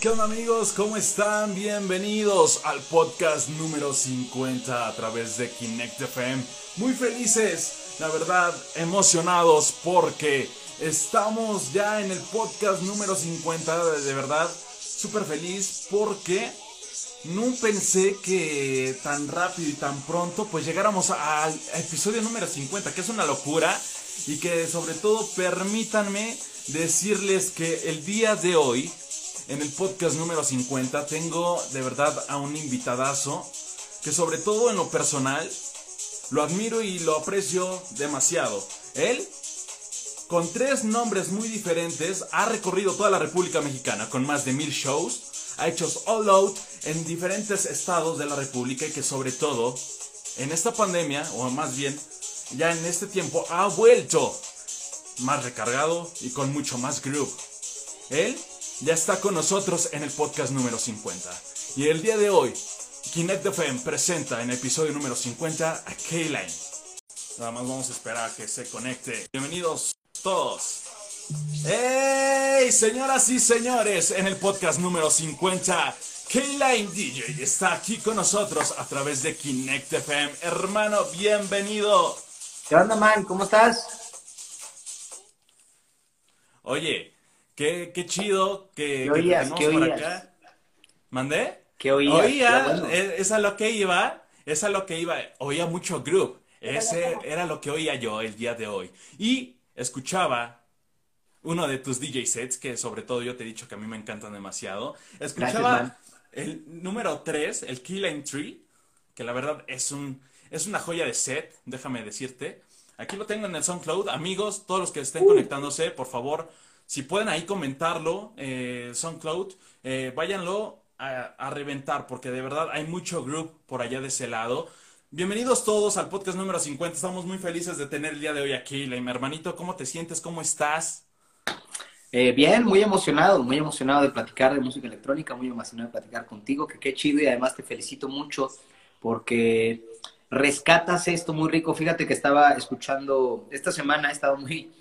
¿qué onda amigos? ¿Cómo están? Bienvenidos al podcast número 50 a través de Kinect FM. Muy felices, la verdad, emocionados porque estamos ya en el podcast número 50, de verdad, súper feliz porque no pensé que tan rápido y tan pronto pues llegáramos al episodio número 50, que es una locura y que sobre todo permítanme decirles que el día de hoy en el podcast número 50 tengo de verdad a un invitadazo que sobre todo en lo personal lo admiro y lo aprecio demasiado. Él, con tres nombres muy diferentes, ha recorrido toda la República Mexicana con más de mil shows, ha hecho all out en diferentes estados de la República y que sobre todo en esta pandemia, o más bien ya en este tiempo, ha vuelto más recargado y con mucho más groove. Él ya está con nosotros en el podcast número 50. Y el día de hoy, Kinect FM presenta en el episodio número 50 a K-Line. Nada más vamos a esperar a que se conecte. Bienvenidos todos. ¡Hey! Señoras y señores, en el podcast número 50, K-Line DJ está aquí con nosotros a través de Kinect FM. Hermano, bienvenido. ¿Qué onda, man? ¿Cómo estás? Oye, Qué, qué chido que, ¿Qué oías? ¿Qué por oías? acá. ¿Mandé? ¿Qué oías? Oía, bueno. es, es a lo que iba, es a lo que iba. Oía mucho group. Ese era lo que oía yo el día de hoy. Y escuchaba uno de tus DJ sets, que sobre todo yo te he dicho que a mí me encantan demasiado. Escuchaba el número 3, el Killing Tree, que la verdad es un es una joya de set, déjame decirte. Aquí lo tengo en el SoundCloud. Amigos, todos los que estén conectándose, por favor, si pueden ahí comentarlo, eh, SoundCloud, eh, váyanlo a, reventar, porque de verdad hay mucho group por allá de ese lado. Bienvenidos todos al podcast número 50. Estamos muy felices de tener el día de hoy aquí. Mi hermanito, ¿cómo te sientes? ¿Cómo estás? Eh, bien, muy emocionado, muy emocionado de platicar de música electrónica, muy emocionado de platicar contigo, que qué chido y además te felicito mucho porque rescatas esto muy rico. Fíjate que estaba escuchando, esta semana he estado muy,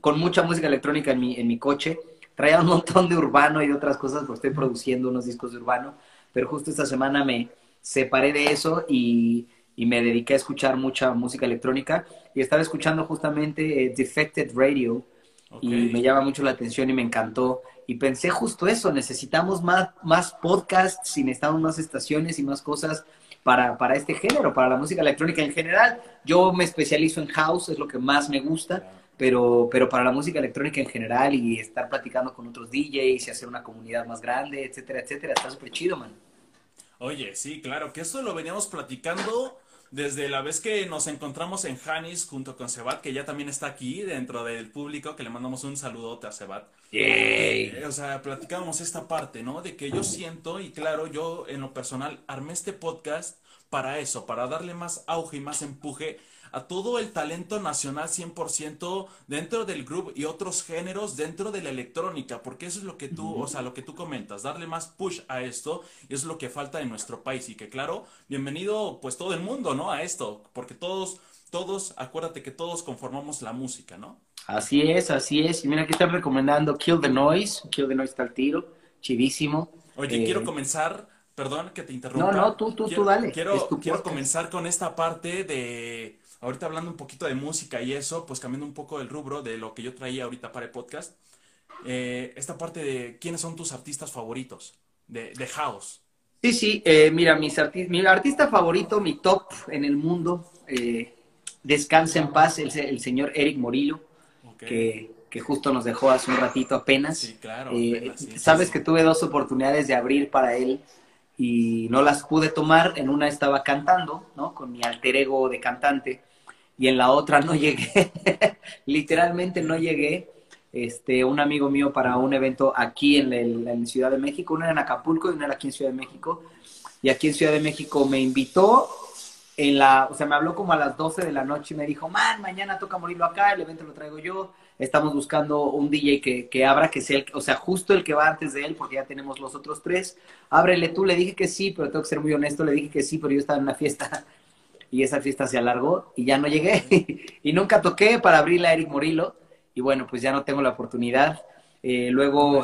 con mucha música electrónica en mi, en mi coche. Traía un montón de urbano y de otras cosas, porque estoy produciendo unos discos de urbano, pero justo esta semana me separé de eso y, y me dediqué a escuchar mucha música electrónica y estaba escuchando justamente eh, Defected Radio y me llama mucho la atención y me encantó. Y pensé justo eso, necesitamos más, más podcasts y necesitamos más estaciones y más cosas para, para este género, para la música electrónica en general. Yo me especializo en house, es lo que más me gusta, pero, pero para la música electrónica en general y estar platicando con otros DJs y hacer una comunidad más grande, etcétera, etcétera, está súper chido, man. Oye, sí, claro, que eso lo veníamos platicando desde la vez que nos encontramos en Janis junto con Sebat, que ya también está aquí dentro del público, que le mandamos un saludote a Sebat. Eh, O sea, platicábamos esta parte, ¿no? De que yo siento, y claro, yo en lo personal armé este podcast para eso, para darle más auge y más empuje a todo el talento nacional 100% dentro del grupo y otros géneros dentro de la electrónica, porque eso es lo que tú, o sea, lo que tú comentas, darle más push a esto y es lo que falta en nuestro país y que claro, bienvenido pues todo el mundo, ¿no? A esto, porque todos, todos, acuérdate que todos conformamos la música, ¿no? Así es, así es. Y mira, aquí están recomendando Kill the Noise. Kill the Noise está al tiro, chidísimo. Oye, Eh, quiero comenzar, perdón que te interrumpa. No, no, tú, tú, tú dale, Quiero, quiero comenzar con esta parte de, ahorita hablando un poquito de música y eso, pues cambiando un poco el rubro de lo que yo traía ahorita para el podcast. Eh, esta parte de quiénes son tus artistas favoritos de, de House. Sí, sí, eh, mira, mis arti- mi artista favorito, mi top en el mundo, eh, descansa en paz, el, el señor Eric Morillo, que, que justo nos dejó hace un ratito apenas. Sí, claro. Eh, apenas, sí, sí, Sabes sí. que tuve dos oportunidades de abrir para él y no las pude tomar. En una estaba cantando, ¿no? Con mi alter ego de cantante y en la otra no llegué. Literalmente no llegué. Este, un amigo mío para un evento aquí en, el- en Ciudad de México, uno era en Acapulco y uno era aquí en Ciudad de México. Y aquí en Ciudad de México me invitó en la, o sea, me habló como a las 12 de la noche y me dijo, man, mañana toca morirlo acá, el evento lo traigo yo, estamos buscando un DJ que, que abra, que sea, el, o sea, justo el que va antes de él, porque ya tenemos los otros tres, ábrele tú, le dije que sí, pero tengo que ser muy honesto, le dije que sí, pero yo estaba en una fiesta y esa fiesta se alargó y ya no llegué. Y nunca toqué para abrirle a Eric Morillo. Y bueno, pues ya no tengo la oportunidad. Eh, luego,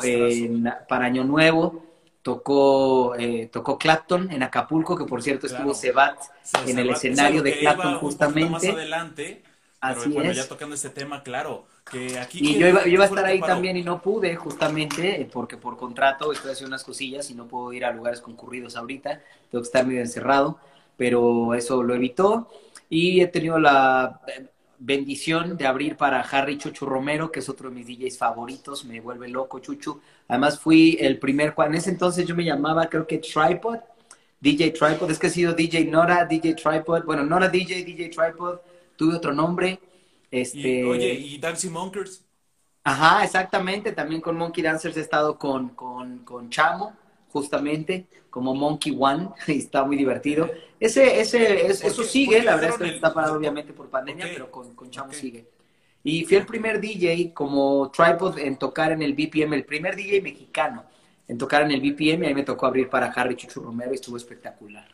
para Año Nuevo, tocó, eh, tocó Clapton en Acapulco, que por cierto estuvo Sebat en el escenario de Clapton justamente. más adelante, Así bueno, ya tocando este tema, claro, que aquí... Y yo iba, iba a estar ahí también y no pude, justamente, porque por contrato estoy haciendo unas cosillas y no puedo ir a lugares concurridos ahorita, tengo que estar medio encerrado, pero eso lo evitó. Y he tenido la bendición de abrir para Harry Chuchu Romero, que es otro de mis DJs favoritos, me vuelve loco Chuchu. Además fui el primer, en ese entonces yo me llamaba creo que Tripod, DJ Tripod, es que he sido DJ Nora, DJ Tripod, bueno, Nora DJ, DJ Tripod, tuve otro nombre. Este... oye, ¿y Dancing Monkers? Ajá, exactamente, también con Monkey Dancers he estado con, con, con Chamo, justamente, como Monkey One, y está muy divertido. Ese, ese, eso sigue, la verdad es que está parado obviamente por pandemia, pero con, con Chamo sigue. Y fui el primer DJ como tripod en tocar en el BPM, el primer DJ mexicano en tocar en el BPM, y ahí me tocó abrir para Harry Chuchu Romero y estuvo espectacular.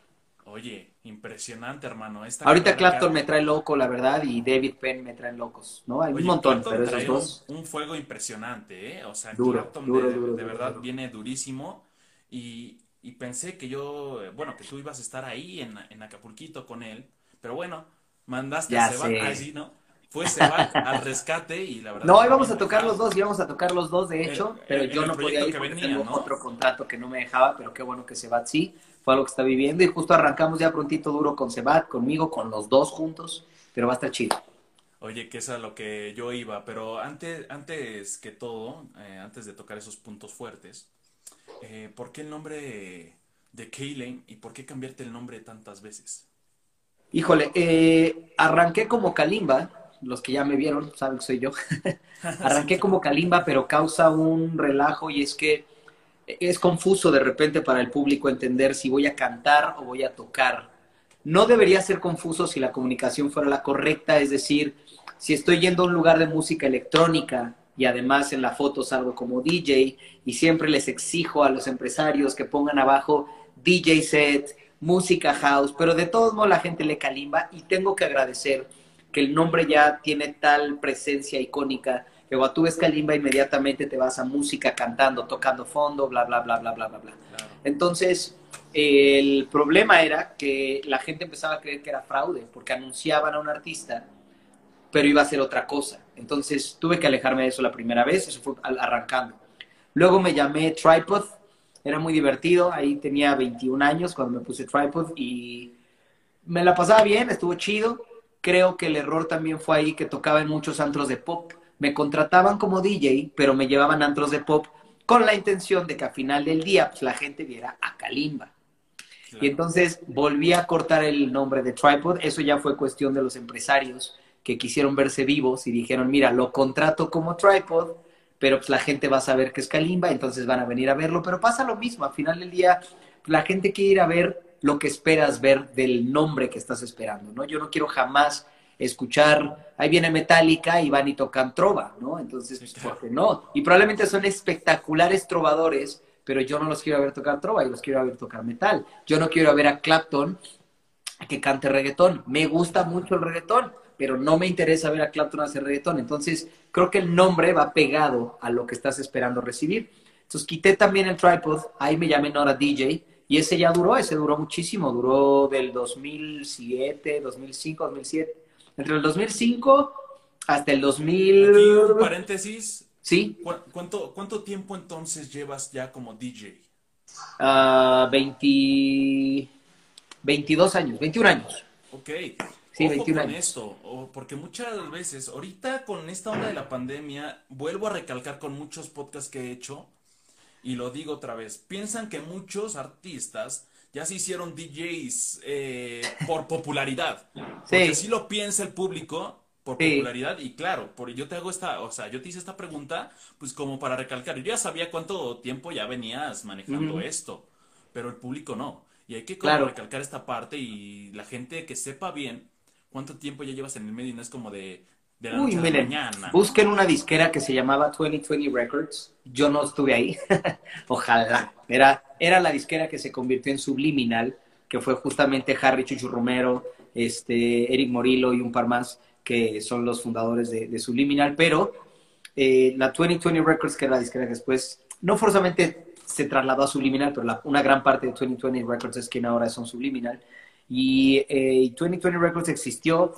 Oye, impresionante, hermano. Ahorita Clapton me trae loco, la verdad, y David Penn me traen locos, ¿no? Hay un montón, pero esos dos... Un, fuego impresionante, ¿eh? O sea, Clapton de, de verdad viene durísimo y, y pensé que yo, bueno, que tú ibas a estar ahí en, en Acapulquito con él, pero bueno, mandaste a Seba, así, ¿no? Fue Seba al rescate y la verdad. No, íbamos a tocar los dos, íbamos a tocar los dos, de hecho, pero yo no podía ir porque tengo otro contrato que no me dejaba, pero qué bueno que Sebat sí, fue algo que está viviendo y justo arrancamos ya prontito duro con Sebat, conmigo, con los dos juntos, pero va a estar chido. Oye, que es a lo que yo iba, pero antes, antes que todo, eh, antes de tocar esos puntos fuertes, eh, ¿por qué el nombre de Kaylen y por qué cambiarte el nombre tantas veces? Híjole, eh, arranqué como Kalimba, los que ya me vieron saben que soy yo. arranqué como Kalimba, pero causa un relajo y es que es confuso de repente para el público entender si voy a cantar o voy a tocar. No debería ser confuso si la comunicación fuera la correcta, es decir, si estoy yendo a un lugar de música electrónica y además en la foto salgo como DJ y siempre les exijo a los empresarios que pongan abajo DJ set, música house, pero de todos modos la gente le calimba y tengo que agradecer que el nombre ya tiene tal presencia icónica que cuando tú ves Kalimba inmediatamente te vas a música cantando, tocando fondo, bla, bla, bla, bla, bla, bla, bla. Entonces, el problema era que la gente empezaba a creer que era fraude porque anunciaban a un artista pero iba a ser otra cosa. Entonces tuve que alejarme de eso la primera vez, eso fue arrancando. Luego me llamé Tripod, era muy divertido, ahí tenía 21 años cuando me puse Tripod y me la pasaba bien, estuvo chido. Creo que el error también fue ahí que tocaba en muchos antros de pop. Me contrataban como DJ, pero me llevaban antros de pop con la intención de que a final del día pues, la gente viera a Kalimba. Y entonces volví a cortar el nombre de Tripod, eso ya fue cuestión de los empresarios que quisieron verse vivos y dijeron, mira, lo contrato como tripod, pero pues la gente va a saber que es Kalimba, entonces van a venir a verlo, pero pasa lo mismo, al final del día la gente quiere ir a ver lo que esperas ver del nombre que estás esperando, ¿no? Yo no quiero jamás escuchar, ahí viene Metallica y van y tocan trova, ¿no? Entonces, pues, ¿por qué no? Y probablemente son espectaculares trovadores, pero yo no los quiero ver tocar trova, yo los quiero ver tocar metal. Yo no quiero ver a Clapton que cante reggaetón. Me gusta mucho el reggaetón, pero no me interesa ver a Clapton hacer reggaetón. Entonces, creo que el nombre va pegado a lo que estás esperando recibir. Entonces, quité también el tripod, ahí me llamé Nora DJ, y ese ya duró, ese duró muchísimo, duró del 2007, 2005, 2007, entre el 2005 hasta el 2000... Aquí un paréntesis. Sí. ¿Cuánto, ¿Cuánto tiempo entonces llevas ya como DJ? Uh, 20, 22 años, 21 años. Ok. Sí, con esto, porque muchas veces, ahorita con esta onda de la pandemia, vuelvo a recalcar con muchos podcasts que he hecho, y lo digo otra vez, piensan que muchos artistas ya se hicieron DJs eh, por popularidad. Porque sí. lo piensa el público por popularidad y claro, por, yo te hago esta, o sea, yo te hice esta pregunta pues como para recalcar, yo ya sabía cuánto tiempo ya venías manejando esto, pero el público no. Y hay que como recalcar esta parte y la gente que sepa bien ¿Cuánto tiempo ya llevas en el medio? No es como de, de la Uy, mañana. Busquen una disquera que se llamaba 2020 Records. Yo no estuve ahí. Ojalá. Era, era la disquera que se convirtió en Subliminal, que fue justamente Harry Chuchu Romero, este, Eric Morillo y un par más, que son los fundadores de, Subliminal. Pero eh, la 2020 Records, que era la disquera que después, no forzosamente se trasladó a Subliminal, pero una gran parte de 2020 Records es quien ahora son Subliminal. Y 2020 eh, Records existió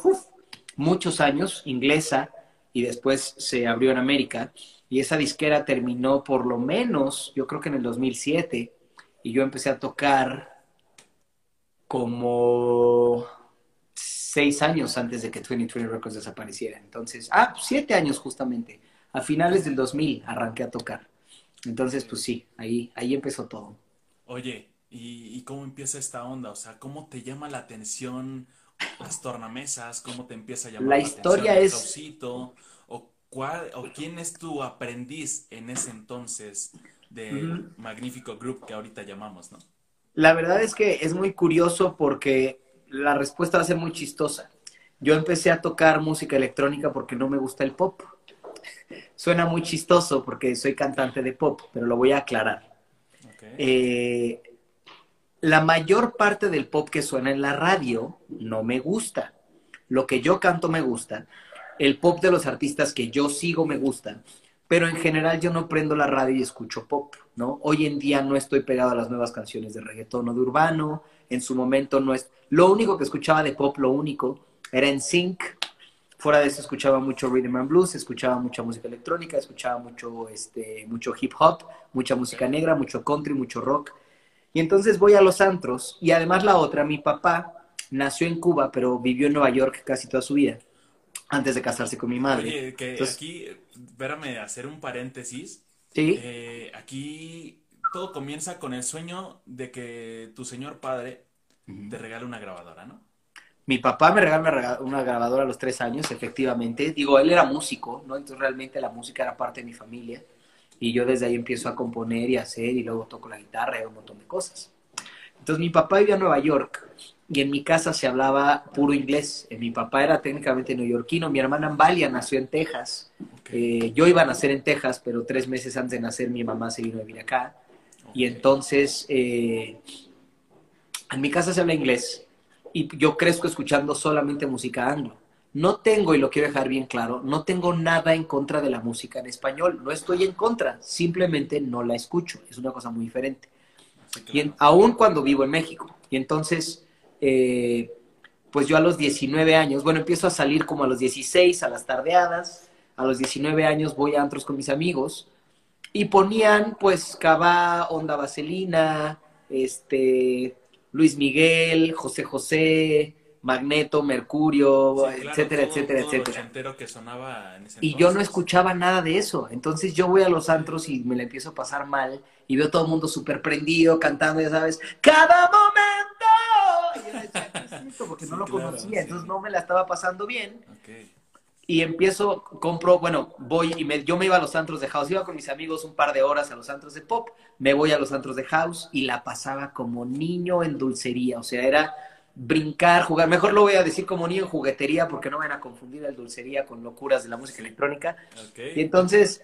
muchos años, inglesa, y después se abrió en América. Y esa disquera terminó por lo menos, yo creo que en el 2007, y yo empecé a tocar como seis años antes de que 2020 Records desapareciera. Entonces, ah, siete años justamente. A finales del 2000 arranqué a tocar. Entonces, pues sí, ahí, ahí empezó todo. Oye, ¿y, cómo empieza esta onda? O sea, ¿cómo te llama la atención las tornamesas? ¿Cómo te empieza a llamar la, historia es... ¿O, cuál, ¿O quién es tu aprendiz en ese entonces del magnífico grupo que ahorita llamamos, no? La verdad es que es muy curioso porque la respuesta va a ser muy chistosa. Yo empecé a tocar música electrónica porque no me gusta el pop. Suena muy chistoso porque soy cantante de pop, pero lo voy a aclarar. Eh, la mayor parte del pop que suena en la radio no me gusta. Lo que yo canto me gusta. El pop de los artistas que yo sigo me gusta. Pero en general yo no prendo la radio y escucho pop, ¿no? Hoy en día no estoy pegado a las nuevas canciones de reggaetón o de urbano. En su momento no es... Lo único que escuchaba de pop, lo único, era en Sync, Fuera de eso escuchaba mucho rhythm and blues, escuchaba mucha música electrónica, escuchaba mucho, este, mucho hip hop, mucha música negra, mucho country, mucho rock. Y entonces voy a los antros. Y además la otra, mi papá nació en Cuba, pero vivió en Nueva York casi toda su vida, antes de casarse con mi madre. Oye, que aquí, espérame, hacer un paréntesis. Sí. Eh, aquí todo comienza con el sueño de que tu señor padre te regale una grabadora, ¿no? Mi papá me regaló una grabadora a los tres años, efectivamente. Digo, él era músico, ¿no? Entonces realmente la música era parte de mi familia. Y yo desde ahí empiezo a componer y a hacer, y luego toco la guitarra y un montón de cosas. Entonces mi papá vivía en Nueva York y en mi casa se hablaba puro inglés. Eh, mi papá era técnicamente neoyorquino, mi hermana Ambalia nació en Texas. Eh, yo iba a nacer en Texas, pero tres meses antes de nacer mi mamá se vino a vivir acá. Y entonces eh, en mi casa se habla inglés y yo crezco escuchando solamente música anglo. No tengo, y lo quiero dejar bien claro, no tengo nada en contra de la música en español. No estoy en contra, simplemente no la escucho. Es una cosa muy diferente. Y aún cuando vivo en México. Y entonces, eh, pues yo a los 19 años, bueno, empiezo a salir como a los 16, a las tardeadas. A los 19 años voy a antros con mis amigos. Y ponían, pues, Cabá, Onda Vaselina, este, Luis Miguel, José José, Magneto, Mercurio, etcétera, etcétera, etcétera. Que sonaba en ese y yo no escuchaba nada de eso. Entonces yo voy a los antros y me la empiezo a pasar mal y veo todo el mundo súper prendido, cantando, ya sabes, cada momento. Y yo decía, Porque no lo conocía, entonces no me la estaba pasando bien. Okay y empiezo, compro, bueno, voy y me, yo me iba a los antros de house, iba con mis amigos un par de horas a los antros de pop, me voy a los antros de house y la pasaba como niño en dulcería, o sea, era brincar, jugar, mejor lo voy a decir como niño en juguetería porque no van a confundir el dulcería con locuras de la música electrónica. Y entonces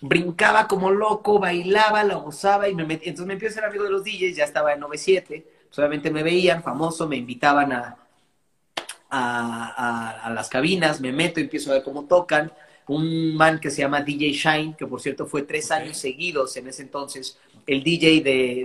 brincaba como loco, bailaba, la gozaba y me metí, entonces me empiezo a ser amigo de los DJs, ya estaba en 97, solamente me veían famoso, me invitaban a a, las cabinas, me meto y empiezo a ver cómo tocan. Un man que se llama DJ Shine, que por cierto fue tres años seguidos en ese entonces, el DJ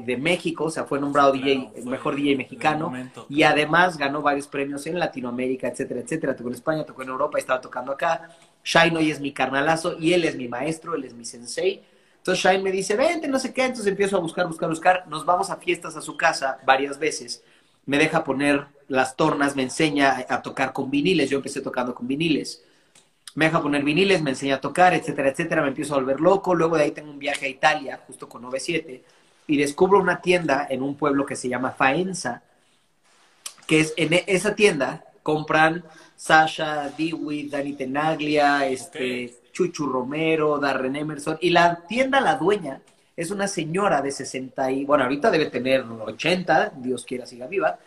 de, México, o sea, fue nombrado DJ, el mejor DJ mexicano, y además ganó varios premios en Latinoamérica, etcétera, etcétera. Tocó en España, tocó en Europa, estaba tocando acá. Shine hoy es mi carnalazo y él es mi maestro, él es mi sensei. Entonces Shine me dice, vente, no sé qué, entonces empiezo a buscar, buscar, buscar. Nos vamos a fiestas a su casa varias veces me deja poner las tornas, me enseña a tocar con viniles, yo empecé tocando con viniles, me deja poner viniles, me enseña a tocar, etcétera, etcétera, me empiezo a volver loco, luego de ahí tengo un viaje a Italia, justo con 97, y descubro una tienda en un pueblo que se llama Faenza, que es en e, esa tienda compran Sasha, Dewey, Dani Tenaglia, este, Chuchu Romero, Darren Emerson, y la tienda, la dueña, es una señora de 60 y, bueno, ahorita debe tener 80, Dios quiera siga viva,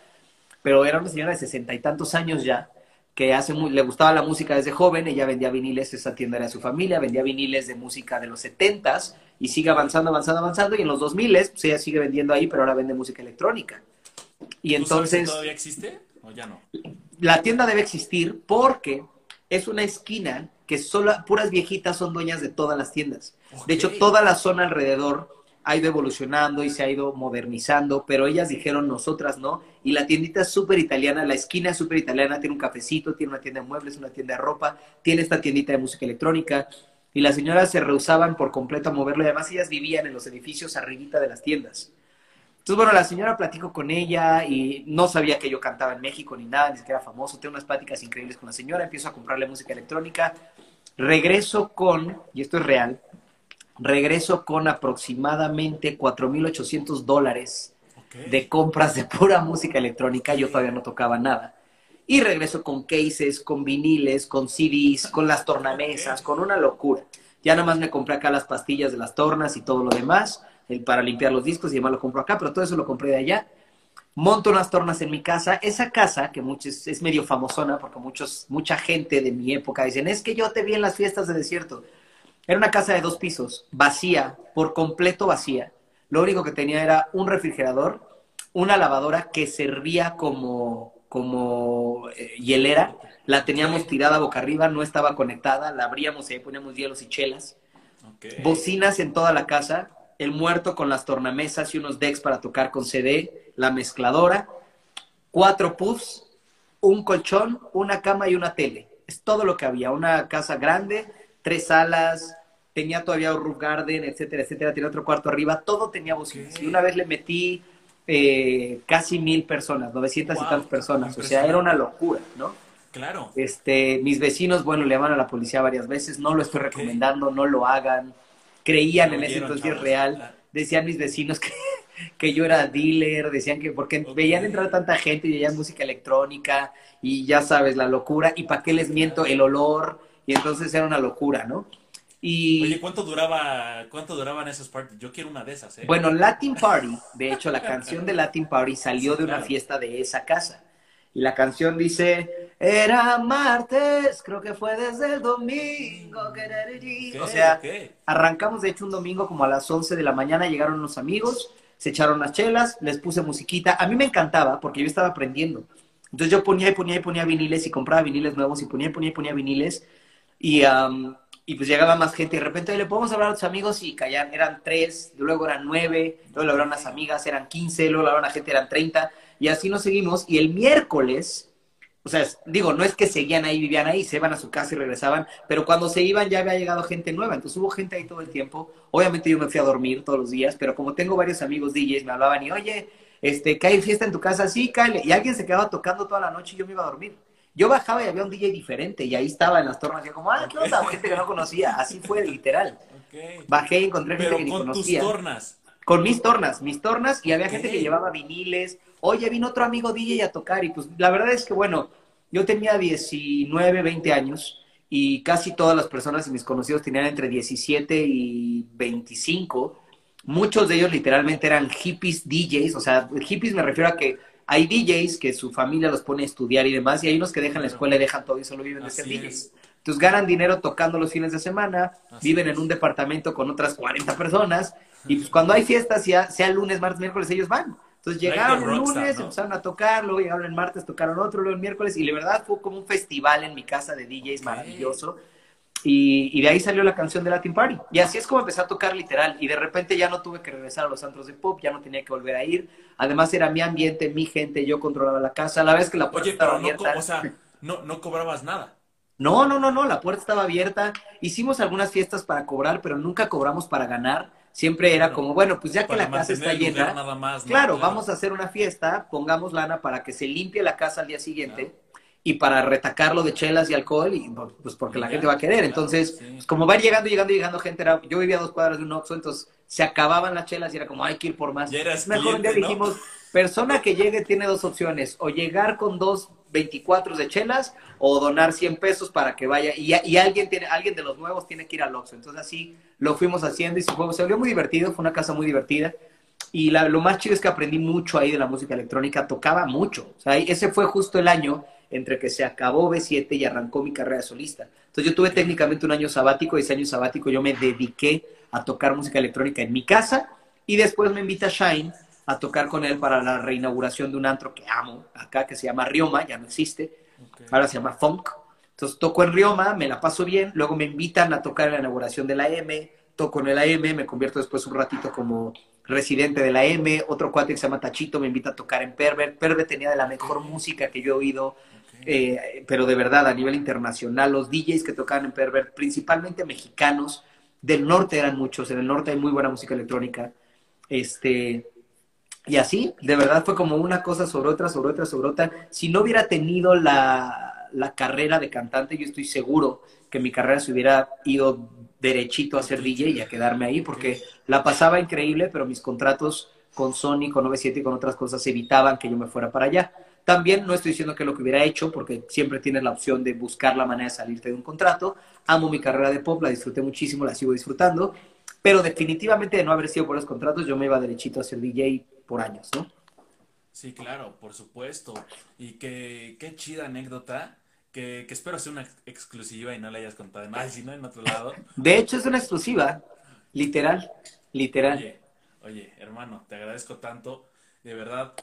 pero era una señora de 60 y tantos años ya, que hace muy, le gustaba la música desde joven, ella vendía viniles, esa tienda era de su familia, vendía viniles de música de los 70 y sigue avanzando, avanzando, avanzando, y en los 2000 pues ella sigue vendiendo ahí, pero ahora vende música electrónica. Y entonces... ¿Todavía existe o ya no? La tienda debe existir porque es una esquina que solo puras viejitas son dueñas de todas las tiendas. De hecho, toda la zona alrededor ha ido evolucionando y se ha ido modernizando, pero ellas dijeron nosotras no. Y la tiendita es súper italiana, la esquina es súper italiana, tiene un cafecito, tiene una tienda de muebles, una tienda de ropa, tiene esta tiendita de música electrónica. Y las señoras se rehusaban por completo a moverlo. Y además ellas vivían en los edificios arribita de las tiendas. Entonces, bueno, la señora platico con ella y no sabía que yo cantaba en México ni nada, ni siquiera famoso. Tengo unas pláticas increíbles con la señora, empiezo a comprarle música electrónica. Regreso con, y esto es real, regreso con aproximadamente 4.800 dólares de compras de pura música electrónica. Yo todavía no tocaba nada. Y regreso con cases, con viniles, con CDs, con las tornamesas, con una locura. Ya nada más me compré acá las pastillas de las tornas y todo lo demás el, para limpiar los discos y demás lo compro acá, pero todo eso lo compré de allá. Monto unas tornas en mi casa. Esa casa, que muchos, es medio famosona porque muchos, mucha gente de mi época dicen, es que yo te vi en las fiestas de desierto. Era una casa de dos pisos, vacía, por completo vacía. Lo único que tenía era un refrigerador, una lavadora que servía como, como eh, hielera. La teníamos tirada boca arriba, no estaba conectada, la abríamos y ahí poníamos hielos y chelas. Bocinas en toda la casa, el muerto con las tornamesas y unos decks para tocar con CD, la mezcladora, cuatro puffs, un colchón, una cama y una tele. Es todo lo que había. Una casa grande, tres salas, tenía todavía un roof garden, etcétera, etcétera. Tenía otro cuarto arriba, todo tenía bocinas. Y una vez le metí eh, casi mil personas, 900 y tantas personas. O sea, era una locura, ¿no? Claro. Este, mis vecinos, bueno, le van a la policía varias veces. No lo estoy recomendando, no lo hagan creían en ese entonces real. Decían mis vecinos que, que yo era dealer, decían que porque veían entrar tanta gente y veían música electrónica y ya sabes, la locura. ¿Y para qué les miento? El olor. Y entonces era una locura, ¿no? Y, Oye, ¿cuánto duraba, cuánto duraban esas parties? Yo quiero una de esas, ¿eh? Bueno, Latin Party, de hecho, la canción de Latin Party salió de una fiesta de esa casa. Y la canción dice, era martes, creo que fue desde el domingo. o sea, arrancamos de hecho un domingo como a las 11 de la mañana, llegaron unos amigos, se echaron las chelas, les puse musiquita. A mí me encantaba porque yo estaba aprendiendo. Entonces yo ponía y ponía y ponía viniles y compraba viniles nuevos y ponía y ponía y ponía viniles. Y, y pues llegaba más gente y de repente le podemos hablar a tus amigos y callan, eran tres, luego eran nueve, luego hablaron unas amigas, eran quince, luego hablaron a gente, eran treinta. Y así nos seguimos. Y el miércoles, o sea, digo, no es que seguían ahí, vivían ahí, se iban a su casa y regresaban, pero cuando se iban ya había llegado gente nueva. Entonces hubo gente ahí todo el tiempo. Obviamente yo me fui a dormir todos los días, pero como tengo varios amigos DJs, me hablaban y, oye, este, ¿cae fiesta en tu casa? Sí, cae. Y alguien se quedaba tocando toda la noche y yo me iba a dormir. Yo bajaba y había un DJ diferente y ahí estaba en las tornas y como, ah, ¿qué onda? Gente que no conocía. Así fue, literal. Bajé y encontré gente que ni conocía. Tus tornas. Con mis tornas, mis tornas, y había gente que llevaba viniles, oye, vino otro amigo DJ a tocar y pues la verdad es que bueno, yo tenía 19, 20 años y casi todas las personas y mis conocidos tenían entre 17 y 25. Muchos de ellos literalmente eran hippies DJs, o sea, hippies me refiero a que hay DJs que su familia los pone a estudiar y demás, y hay unos que dejan la escuela y dejan todo y solo viven de ser DJs. Entonces ganan dinero tocando los fines de semana, viven en un departamento con otras 40 personas, y pues cuando hay fiestas, sea, sea lunes, martes, miércoles, ellos van. Entonces llegaron el lunes, empezaron a tocar, luego llegaron el martes, tocaron otro, luego el miércoles, y de verdad fue como un festival en mi casa de DJs maravilloso. Y, de ahí salió la canción de Latin Party. Y así es como empecé a tocar literal. Y de repente ya no tuve que regresar a los antros de pop, ya no tenía que volver a ir. Además era mi ambiente, mi gente, yo controlaba la casa. La vez que la puerta estaba abierta. o sea, no, no cobrabas nada. No, no, no, no, la puerta estaba abierta. Hicimos algunas fiestas para cobrar, pero nunca cobramos para ganar siempre era como, bueno, pues ya que la casa está llena, claro, vamos a hacer una fiesta, pongamos lana para que se limpie la casa al día siguiente y para retacarlo de chelas y alcohol, y pues porque la gente va a querer. Entonces, pues, como va llegando, llegando, llegando gente, era, yo vivía a dos cuadras de un Oxxo, entonces se acababan las chelas y era como, hay que ir por más. Mejor un día dijimos, persona que llegue tiene dos opciones, o llegar con dos 24 de chelas o donar 100 pesos para que vaya. Y, y, alguien, tiene, alguien de los nuevos tiene que ir al Oxxo. Entonces así lo fuimos haciendo y se, fue, se volvió muy divertido, fue una casa muy divertida. Y lo más chido es que aprendí mucho ahí de la música electrónica, tocaba mucho. O sea, ese fue justo el año entre que se acabó B7 y arrancó mi carrera solista. Entonces yo tuve técnicamente un año sabático y ese año sabático yo me dediqué a tocar música electrónica en mi casa y después me invita Shine a tocar con él para la reinauguración de un antro que amo acá, que se llama Rioma, ya no existe, ahora se llama Funk. Entonces toco en Rioma, me la paso bien, luego me invitan a tocar en la inauguración de la M, toco en el AM, me convierto después un ratito como residente de la M, otro cuate que se llama Tachito me invita a tocar en Pervert. Pervert tenía de la mejor música que yo he oído, eh, pero de verdad a nivel internacional. Los DJs que tocaban en Pervert, principalmente mexicanos, del norte eran muchos, en el norte hay muy buena música electrónica. Este, y así, de verdad fue como una cosa sobre otra, sobre otra, sobre otra. Si no hubiera tenido la, la carrera de cantante, yo estoy seguro que mi carrera se hubiera ido derechito a ser DJ y a quedarme ahí, porque la pasaba increíble, pero mis contratos con Sony, con 97 y con otras cosas evitaban que yo me fuera para allá. También no estoy diciendo que lo que hubiera hecho, porque siempre tienes la opción de buscar la manera de salirte de un contrato. Amo mi carrera de pop, la disfruté muchísimo, la sigo disfrutando, pero definitivamente de no haber sido por los contratos, yo me iba derechito a ser DJ por años, ¿no? Sí, claro, por supuesto. Y qué, qué chida anécdota que, espero sea una exclusiva y no la hayas contado en no en otro lado. De hecho, es una exclusiva, literal, literal. Oye, oye, hermano, te agradezco tanto, de verdad.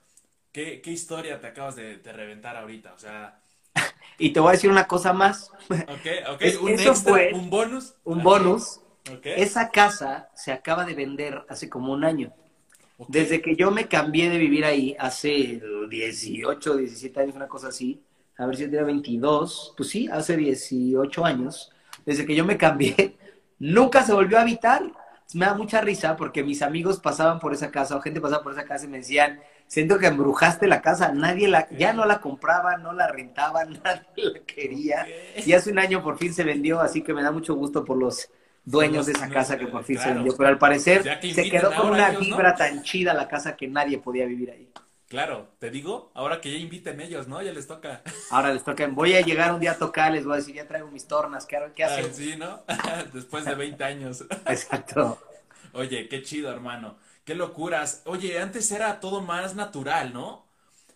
¿Qué, qué historia te acabas de, reventar ahorita? O sea... y te voy a decir una cosa más. Ok, ok, un extra, un bonus. Un bonus. Esa casa se acaba de vender hace como un año. Desde que yo me cambié de vivir ahí hace 18, 17 años, una cosa así, a ver si yo tenía 22, pues sí, hace 18 años, desde que yo me cambié, nunca se volvió a habitar. Me da mucha risa porque mis amigos pasaban por esa casa o gente pasaba por esa casa y me decían, siento que embrujaste la casa, nadie la, ya no la compraba, no la rentaba, nadie la quería. Y hace un año por fin se vendió, así que me da mucho gusto por los dueños de esa casa que por fin se vendió. Pero al parecer se quedó con una vibra tan chida la casa que nadie podía vivir ahí. Claro, te digo, ahora que ya inviten ellos, ¿no? Ya les toca. Ahora les toca. Voy a llegar un día a tocar, les voy a decir, ya traigo mis tornas, ¿qué, qué hacen? Ah, sí, ¿no? Después de 20 años. Exacto. Oye, qué chido, hermano. Qué locuras. Oye, antes era todo más natural, ¿no?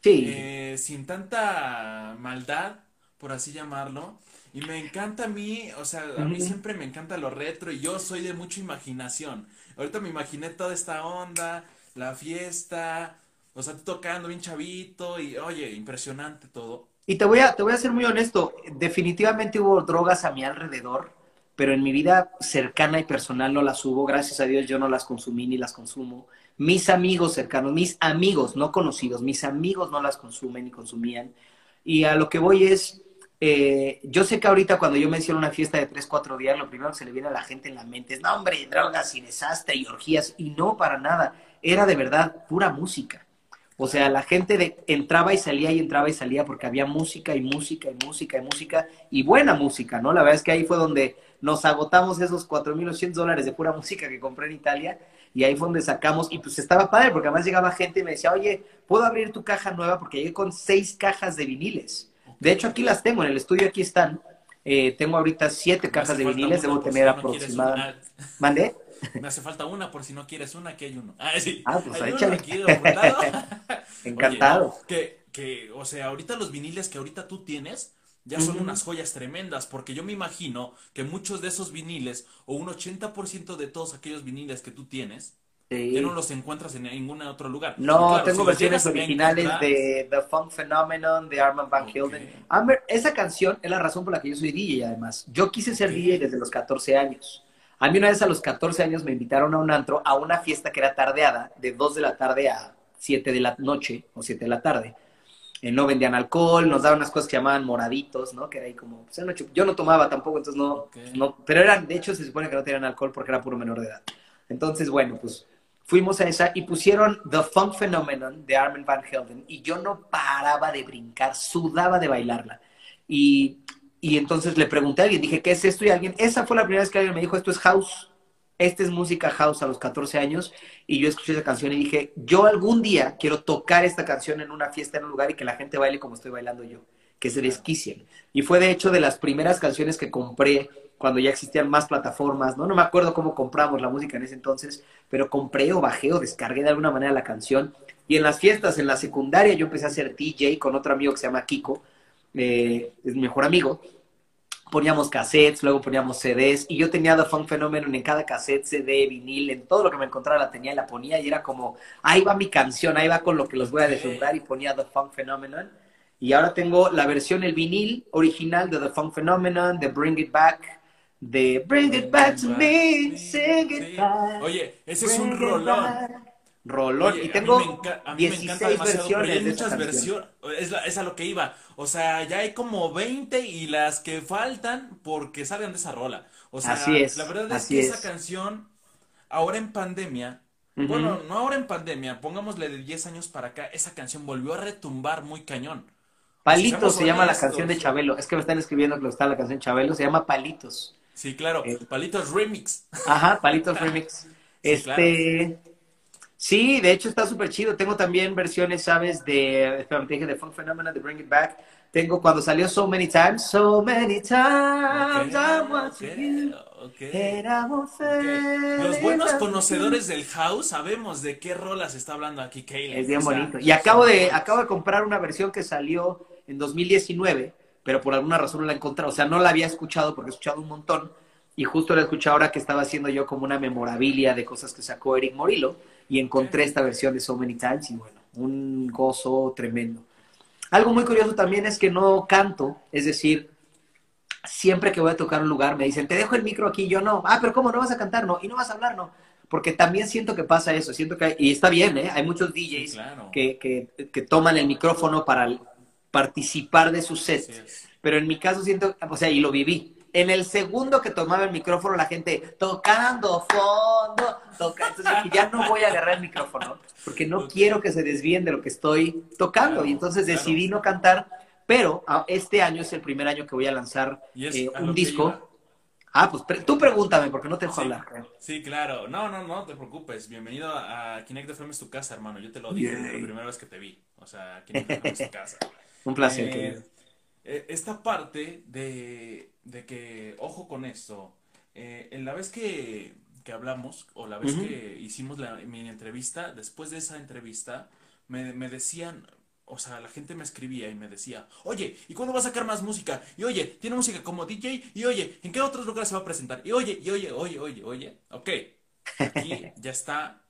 Sí. Eh, sin tanta maldad, por así llamarlo. Y me encanta a mí, o sea, a mí siempre me encanta lo retro y yo soy de mucha imaginación. Ahorita me imaginé toda esta onda, la fiesta, o sea, tocando bien chavito y, oye, impresionante todo. Y te voy a, te voy a ser muy honesto, definitivamente hubo drogas a mi alrededor, pero en mi vida cercana y personal no las hubo, gracias a Dios yo no las consumí ni las consumo. Mis amigos cercanos, mis amigos no conocidos, mis amigos no las consumen ni consumían. Y a lo que voy es, eh, yo sé que ahorita cuando yo menciono una fiesta de 3, 4 días, lo primero que se le viene a la gente en la mente es, no hombre, drogas y desastre y orgías, y no para nada, era de verdad pura música. O sea, la gente de, entraba y salía y entraba y salía porque había música y música y música y música y buena música, ¿no? La verdad es que ahí fue donde nos agotamos esos 4.800 dólares de pura música que compré en Italia y ahí fue donde sacamos y pues estaba padre porque además llegaba gente y me decía, oye, ¿puedo abrir tu caja nueva? Porque llegué con seis cajas de viniles. De hecho, aquí las tengo, en el estudio aquí están. Eh, tengo ahorita siete cajas de viniles, debo tener aproximadamente... ¿Mandé? Me hace falta una por si no quieres una, aquí hay uno. Ah, sí. Ah, pues ahí Encantado. que, que, o sea, ahorita los viniles que ahorita tú tienes ya son unas joyas tremendas, porque yo me imagino que muchos de esos viniles, o un 80% de todos aquellos viniles que tú tienes, ya no los encuentras en ningún otro lugar. No, tengo versiones originales de The Funk Phenomenon de Armand Van Helden. esa canción es la razón por la que yo soy DJ, además. Yo quise ser DJ desde los 14 años. A mí una vez a los 14 años me invitaron a un antro, a una fiesta que era tardeada, de 2 de la tarde a 7 de la noche o 7 de la tarde. Eh, no vendían alcohol, nos daban unas cosas que llamaban moraditos, ¿no? Que era ahí como, pues, yo no tomaba tampoco, entonces no, no, pero eran, de hecho se supone que no tenían alcohol porque era puro menor de edad. Entonces, bueno, pues fuimos a esa y pusieron The Funk Phenomenon de Armin Van Helden y yo no paraba de brincar, sudaba de bailarla. Y y entonces le pregunté a alguien, dije, ¿qué es esto? Y alguien, esa fue la primera vez que alguien me dijo, esto es house. Esta es música house a los 14 años. Y yo escuché esa canción y dije, yo algún día quiero tocar esta canción en una fiesta, en un lugar y que la gente baile como estoy bailando yo, que es el Esquician. Y fue de hecho de las primeras canciones que compré cuando ya existían más plataformas, ¿no? No me acuerdo cómo compramos la música en ese entonces, pero compré o bajé o descargué de alguna manera la canción. Y en las fiestas, en la secundaria, yo empecé a hacer DJ con otro amigo que se llama Kiko, eh, es mi mejor amigo, poníamos cassettes, luego poníamos CDs, y yo tenía The Funk Phenomenon en cada cassette, CD, vinil, en todo lo que me encontrara la tenía y la ponía, y era como, ahí va mi canción, ahí va con lo que los voy a deslumbrar, y ponía The Funk Phenomenon. Y ahora tengo la versión, el vinil original de The Funk Phenomenon, de Bring It Back, de Bring It Back to Me, Sing It. Back. Oye, ese es un rolón. Rolón. Oye, y a tengo mí me a mí me 16 encanta versiones hay muchas versiones. Es, la- es a lo que iba. O sea, ya hay como 20 y las que faltan porque salgan de esa rola. O sea, Así es, la verdad es que es. esa canción, ahora en pandemia, bueno, no ahora en pandemia, pongámosle de 10 años para acá, esa canción volvió a retumbar muy cañón. Palitos se llama la canción de Chabelo. Es que me están escribiendo que lo está la canción Chabelo. Se llama Palitos. Sí, claro, Eh. Palitos Remix. Ajá, Palitos Remix. este. Sí, de hecho está súper chido. Tengo también versiones, ¿sabes? De. De Funk Phenomena, de Bring It Back. Tengo cuando salió So Many Times. So Many Times I want Ok, you. ok. Éramos Ok. Los buenos conocedores del house sabemos de qué rolas está hablando aquí Kayla. Es bien bonito. Y acabo de, acabo de comprar una versión que salió en 2019, pero por alguna razón no la he encontrado. O sea, no la había escuchado porque he escuchado un montón. Y justo la escuché ahora que estaba haciendo yo como una memorabilia de cosas que sacó Eric Morillo. Y encontré esta versión de So Many Times. Y bueno, un gozo tremendo. Algo muy curioso también es que no canto. Es decir, siempre que voy a tocar un lugar me dicen, te dejo el micro aquí. Yo no. Ah, pero ¿cómo? ¿No vas a cantar? No. ¿Y no vas a hablar? No. Porque también siento que pasa eso. Siento que, hay- y está bien, ¿eh? Hay muchos DJs claro. que, que, que toman el micrófono para participar de su set. Pero en mi caso siento, o sea, y lo viví. En el segundo que tomaba el micrófono, la gente tocando fondo, toca. Entonces dije, ya no voy a agarrar el micrófono porque no quiero que se desvíen de lo que estoy tocando. Claro, y entonces claro. decidí no cantar. Pero ah, este año es el primer año que voy a lanzar eh, un disco. Ah, pues pre- tú pregúntame porque no te dejo Sí. hablar. Sí, claro. No, no, no te preocupes. Bienvenido a Kinect FM es tu casa, hermano. Yo te lo dije la primera vez que te vi. O sea, Kinect FM es tu casa. Un placer. Eh, querido. Eh, esta parte de, de que, ojo con esto, eh, en la vez que, que hablamos, o la vez que hicimos la, mi entrevista, después de esa entrevista, me, me decían, o sea, la gente me escribía y me decía, oye, ¿y cuándo va a sacar más música? Y oye, ¿tiene música como DJ? Y oye, ¿en qué otros lugares se va a presentar? Y oye, y oye, oye, oye, oye, ok, aquí ya está,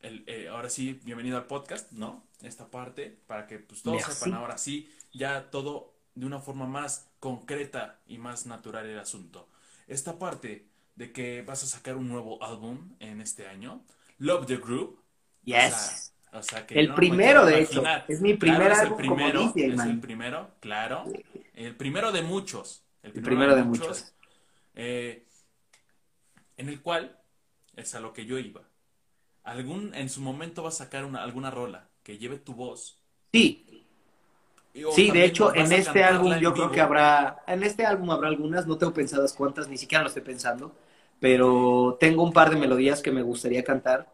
el, eh, ahora sí, bienvenido al podcast, ¿no? Esta parte, para que pues todos Merci. sepan ahora sí, ya todo de una forma más concreta y más natural el asunto. Esta parte de que vas a sacar un nuevo álbum en este año, Love the Group. Yes. O sea, o sea que El no primero, de hecho. Es mi primer Claro, es el álbum como primero, DJ, es man. el primero, claro. El primero de muchos. El El primero de muchos. eh, en el cual es a lo que yo iba. Algún, en su momento vas a sacar una, alguna rola que lleve tu voz. Sí, Sí, de hecho, en este álbum yo creo que habrá, en este álbum habrá algunas, no tengo pensadas cuántas, ni siquiera lo estoy pensando, pero tengo un par de melodías que me gustaría cantar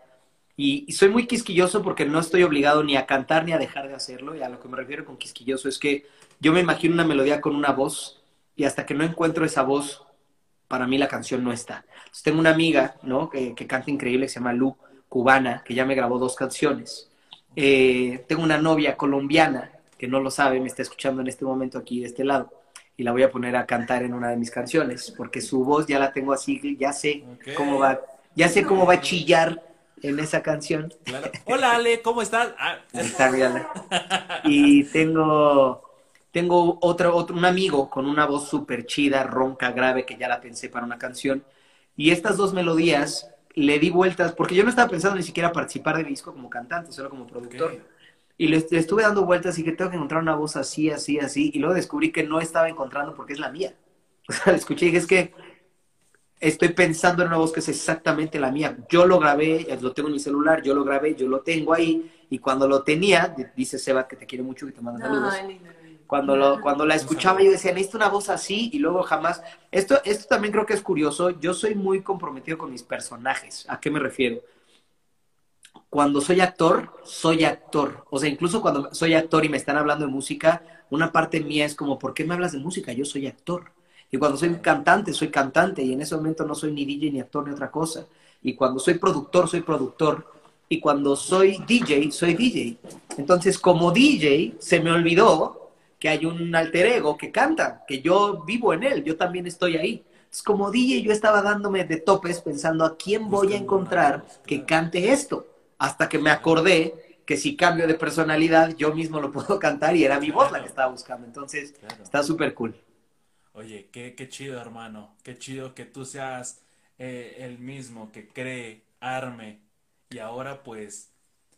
y, y soy muy quisquilloso porque no estoy obligado ni a cantar ni a dejar de hacerlo y a lo que me refiero con quisquilloso es que yo me imagino una melodía con una voz y hasta que no encuentro esa voz, para mí la canción no está. Entonces, tengo una amiga, ¿no? Que, que canta increíble, que se llama Lu, cubana, que ya me grabó dos canciones. Eh, tengo una novia colombiana que no lo sabe, me está escuchando en este momento aquí de este lado y la voy a poner a cantar en una de mis canciones porque su voz ya la tengo así, ya sé cómo va, ya sé cómo va a chillar en esa canción. Claro. Hola Ale, ¿cómo estás? Ah, está. Y tengo, tengo otro, otro, un amigo con una voz súper chida, ronca, grave, que ya la pensé para una canción. Y estas dos melodías le di vueltas, porque yo no estaba pensando ni siquiera participar del disco como cantante, solo como productor. Y le, le estuve dando vueltas y que tengo que encontrar una voz así, así, así. Y luego descubrí que no estaba encontrando porque es la mía. O sea, la escuché y dije, es que estoy pensando en una voz que es exactamente la mía. Yo lo grabé, lo tengo en mi celular, yo lo grabé, yo lo tengo ahí. Y cuando lo tenía, dice Seba que te quiere mucho y te manda saludos. Ay. Cuando, lo, cuando la escuchaba yo decía, necesito una voz así y luego jamás... Esto, esto también creo que es curioso. Yo soy muy comprometido con mis personajes. ¿A qué me refiero? Cuando soy actor, soy actor. O sea, incluso cuando soy actor y me están hablando de música, una parte mía es como, ¿por qué me hablas de música? Yo soy actor. Y cuando soy cantante, soy cantante. Y en ese momento no soy ni DJ, ni actor, ni otra cosa. Y cuando soy productor, soy productor. Y cuando soy DJ, soy DJ. Entonces, como DJ, se me olvidó que hay un alter ego que canta, que yo vivo en él, yo también estoy ahí. Entonces, como DJ, yo estaba dándome de topes pensando a quién voy a encontrar que cante esto. Hasta que me acordé que si cambio de personalidad, yo mismo lo puedo cantar y era mi voz la que estaba buscando. Entonces, Claro. está súper cool. Oye, qué, qué chido, hermano. Qué chido que tú seas eh, el mismo que cree, arme y ahora pues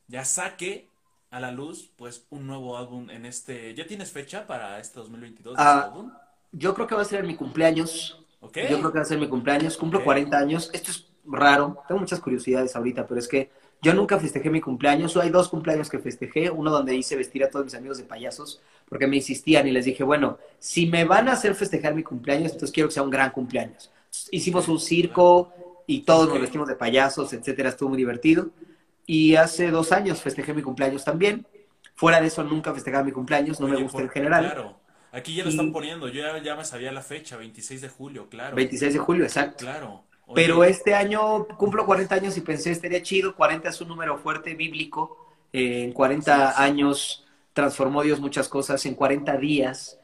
ya saque a la luz pues un nuevo álbum en este... ¿Ya tienes fecha para este 2022 de Ah, álbum? Yo creo que va a ser mi cumpleaños. Yo creo que va a ser mi cumpleaños. Cumplo Ok. 40 años. Esto es raro. Tengo muchas curiosidades ahorita, pero es que yo nunca festejé mi cumpleaños. Hay dos cumpleaños que festejé. Uno donde hice vestir a todos mis amigos de payasos porque me insistían y les dije, bueno, si me van a hacer festejar mi cumpleaños, entonces quiero que sea un gran cumpleaños. Entonces, hicimos un circo y todos nos vestimos de payasos, etcétera. Estuvo muy divertido. Y hace dos años festejé mi cumpleaños también. Fuera de eso, nunca festejaba mi cumpleaños. No me gusta por- en general. Claro. Aquí ya lo Y- están poniendo. Yo ya, ya me sabía la fecha, 26 de julio, claro. 26 de julio, exacto. Claro. Pero este año cumplo 40 años y pensé, estaría chido. 40 es un número fuerte bíblico. Eh, en 40 Sí, sí. años transformó Dios muchas cosas. En 40 días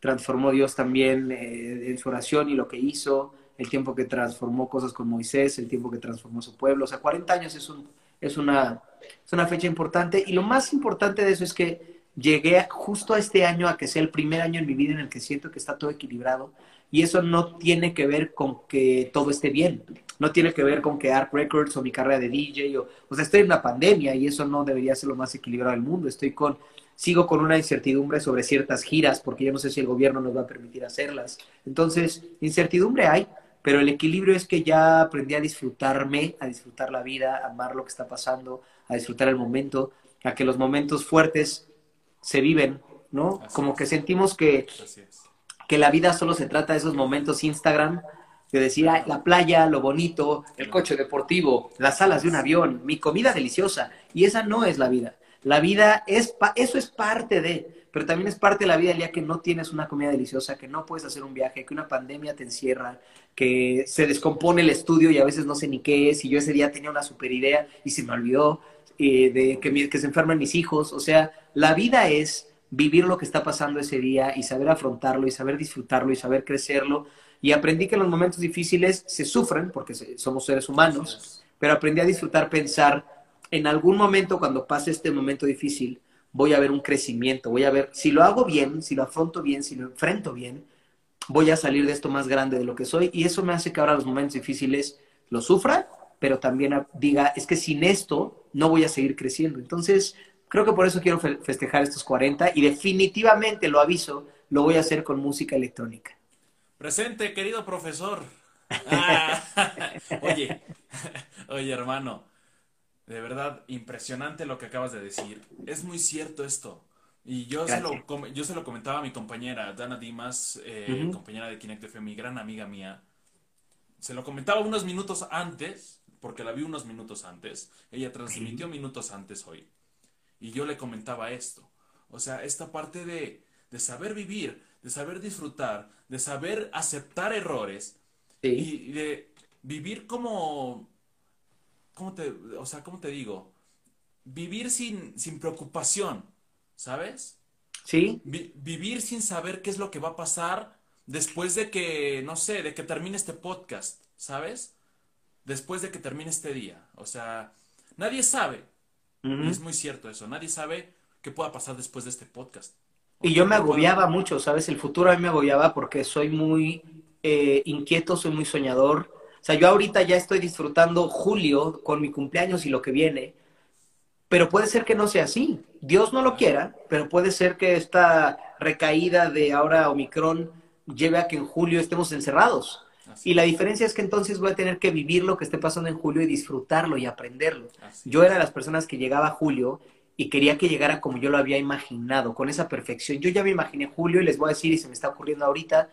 transformó Dios también eh, en su oración y lo que hizo. El tiempo que transformó cosas con Moisés, el tiempo que transformó su pueblo. O sea, 40 años es, un, es, una, es una fecha importante. Y lo más importante de eso es que llegué justo a este año a que sea el primer año en mi vida en el que siento que está todo equilibrado. Y eso no tiene que ver con que todo esté bien. No tiene que ver con que Arc Records o mi carrera de DJ o, o sea, estoy en una pandemia y eso no debería ser lo más equilibrado del mundo. Estoy con, sigo con una incertidumbre sobre ciertas giras porque yo no sé si el gobierno nos va a permitir hacerlas. Entonces, incertidumbre hay, pero el equilibrio es que ya aprendí a disfrutarme, a disfrutar la vida, a amar lo que está pasando, a disfrutar el momento, a que los momentos fuertes se viven, ¿no? Así Como es. que sentimos que. Que la vida solo se trata de esos momentos Instagram, de decir, "Ay, la playa, lo bonito, el coche deportivo, las alas de un avión, mi comida deliciosa. Y esa no es la vida. La vida es, eso es parte de, pero también es parte de la vida el día que no tienes una comida deliciosa, que no puedes hacer un viaje, que una pandemia te encierra, que se descompone el estudio y a veces no sé ni qué es, y yo ese día tenía una super idea y se me olvidó, eh, de que, que se enferman mis hijos. O sea, la vida es vivir lo que está pasando ese día y saber afrontarlo y saber disfrutarlo y saber crecerlo. Y aprendí que en los momentos difíciles se sufren porque somos seres humanos, pero aprendí a disfrutar, pensar, en algún momento cuando pase este momento difícil, voy a ver un crecimiento, voy a ver, si lo hago bien, si lo afronto bien, si lo enfrento bien, voy a salir de esto más grande de lo que soy y eso me hace que ahora los momentos difíciles lo sufra, pero también diga, es que sin esto no voy a seguir creciendo. Entonces, creo que por eso quiero fe- festejar estos 40 y definitivamente lo aviso, lo voy a hacer con música electrónica. Presente, querido profesor. Ah, oye, oye, hermano, de verdad, impresionante lo que acabas de decir. Es muy cierto esto. Y yo se lo, yo se lo comentaba a mi compañera, Dana Dimas, eh, compañera de Kinect FM, mi gran amiga mía. Se lo comentaba unos minutos antes, porque la vi unos minutos antes. Ella transmitió minutos antes hoy. Y yo le comentaba esto. O sea, esta parte de, de saber vivir, de saber disfrutar, de saber aceptar errores Sí, y de vivir como, ¿cómo te, o sea, cómo te digo? Vivir sin, sin preocupación, ¿sabes? sí, Vi- vivir sin saber qué es lo que va a pasar después de que, no sé, de que termine este podcast, ¿sabes? Después de que termine este día. O sea, nadie sabe. Y es muy cierto eso. Nadie sabe qué pueda pasar después de este podcast. Y yo me pueda- agobiaba mucho, ¿sabes? El futuro a mí me agobiaba porque soy muy eh, inquieto, soy muy soñador. O sea, yo ahorita ya estoy disfrutando julio con mi cumpleaños y lo que viene, pero puede ser que no sea así. Dios no lo quiera, pero puede ser que esta recaída de ahora Omicron lleve a que en julio estemos encerrados. Así Y la diferencia es que entonces voy a tener que vivir lo que esté pasando en julio y disfrutarlo y aprenderlo. así Yo era de las personas que llegaba a julio y quería que llegara como yo lo había imaginado, con esa perfección. Yo ya me imaginé julio y les voy a decir, y se me está ocurriendo ahorita,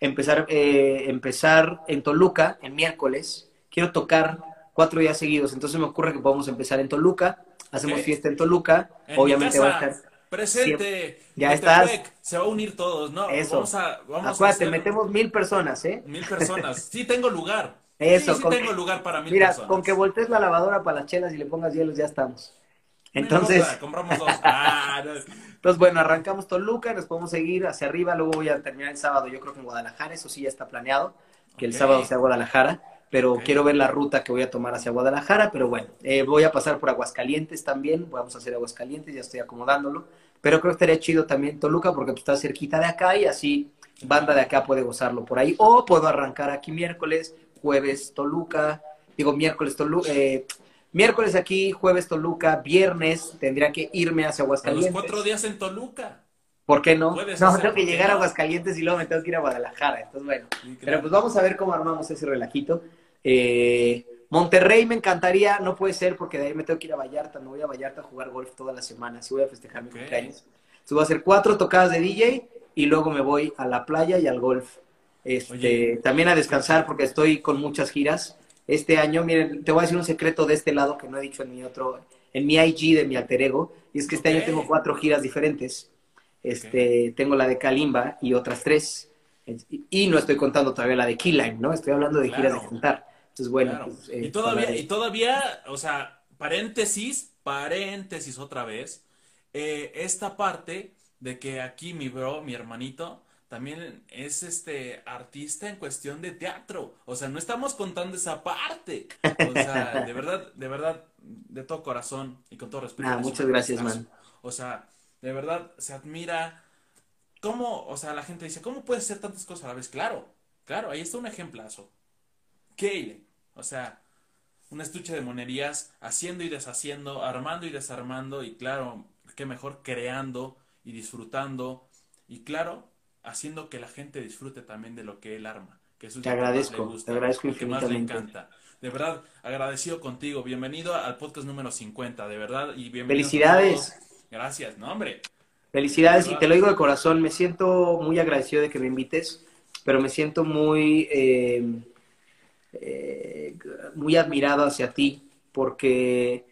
empezar, eh, empezar en Toluca, el miércoles. Quiero tocar cuatro días seguidos, entonces me ocurre que podemos empezar en Toluca, hacemos fiesta en Toluca, En obviamente va a estar... presente. Ya estás. Se va a unir todos, ¿no? Eso. Vamos a, vamos a Acuérdate, hacer metemos mil personas, ¿eh? mil personas. Sí tengo lugar. Eso, sí, sí con tengo que- lugar para mil Mira, personas. con que voltees la lavadora para las chelas y le pongas hielos, ya estamos. Entonces... compramos dos. Ah, no. Entonces, bueno, arrancamos Toluca, nos podemos seguir hacia arriba, luego voy a terminar el sábado, yo creo que en Guadalajara, eso sí ya está planeado, que el sábado sea Guadalajara, pero quiero ver la ruta que voy a tomar hacia Guadalajara, pero bueno, eh, voy a pasar por Aguascalientes también, vamos a hacer Aguascalientes, ya estoy acomodándolo, pero creo que estaría chido también Toluca porque tú estás cerquita de acá y así banda de acá puede gozarlo por ahí, o puedo arrancar aquí miércoles, jueves Toluca, digo miércoles Toluca, eh, miércoles aquí, jueves Toluca, viernes tendría que irme hacia Aguascalientes. los cuatro días en Toluca. ¿Por qué no? No, tengo que llegar a Aguascalientes y luego me tengo que ir a Guadalajara. Entonces, bueno. Pero pues vamos a ver cómo armamos ese relajito. Eh, Monterrey me encantaría, no puede ser porque de ahí me tengo que ir a Vallarta. No voy a Vallarta a jugar golf toda la semana. Sí voy a festejar mi cumpleaños. Entonces voy a hacer cuatro tocadas de DJ y luego me voy a la playa y al golf. Este, también a descansar porque estoy con muchas giras. Este año, miren, te voy a decir un secreto de este lado que no he dicho en mi otro, en mi IG de mi alter ego, y es que este año tengo cuatro giras diferentes. Este, Tengo la de Kalimba y otras tres. Y no estoy contando todavía la de Keyline, ¿no? Estoy hablando de giras de juntar. Entonces, bueno. Pues, y, eh, todavía, y todavía, o sea, paréntesis, paréntesis otra vez. Eh, esta parte de que aquí mi bro, mi hermanito, también es este artista en cuestión de teatro. O sea, no estamos contando esa parte. O sea, de verdad, de verdad, de todo corazón y con todo respeto. Ah, muchas gracias, man. O sea, de verdad se admira cómo, o sea, la gente dice, ¿cómo puedes hacer tantas cosas a la vez? Claro, claro, ahí está un ejemplazo. Kale, o sea, un estuche de monerías haciendo y deshaciendo, armando y desarmando y claro, qué mejor creando y disfrutando y claro, haciendo que la gente disfrute también de lo que él arma. Que te agradezco, te agradezco que más le encanta. De verdad, agradecido contigo. Bienvenido al podcast número 50, de verdad. Y bienvenido Felicidades. Gracias, no, hombre. Felicidades y te lo digo de corazón, me siento muy agradecido de que me invites, pero me siento muy, eh, eh, muy admirado hacia ti porque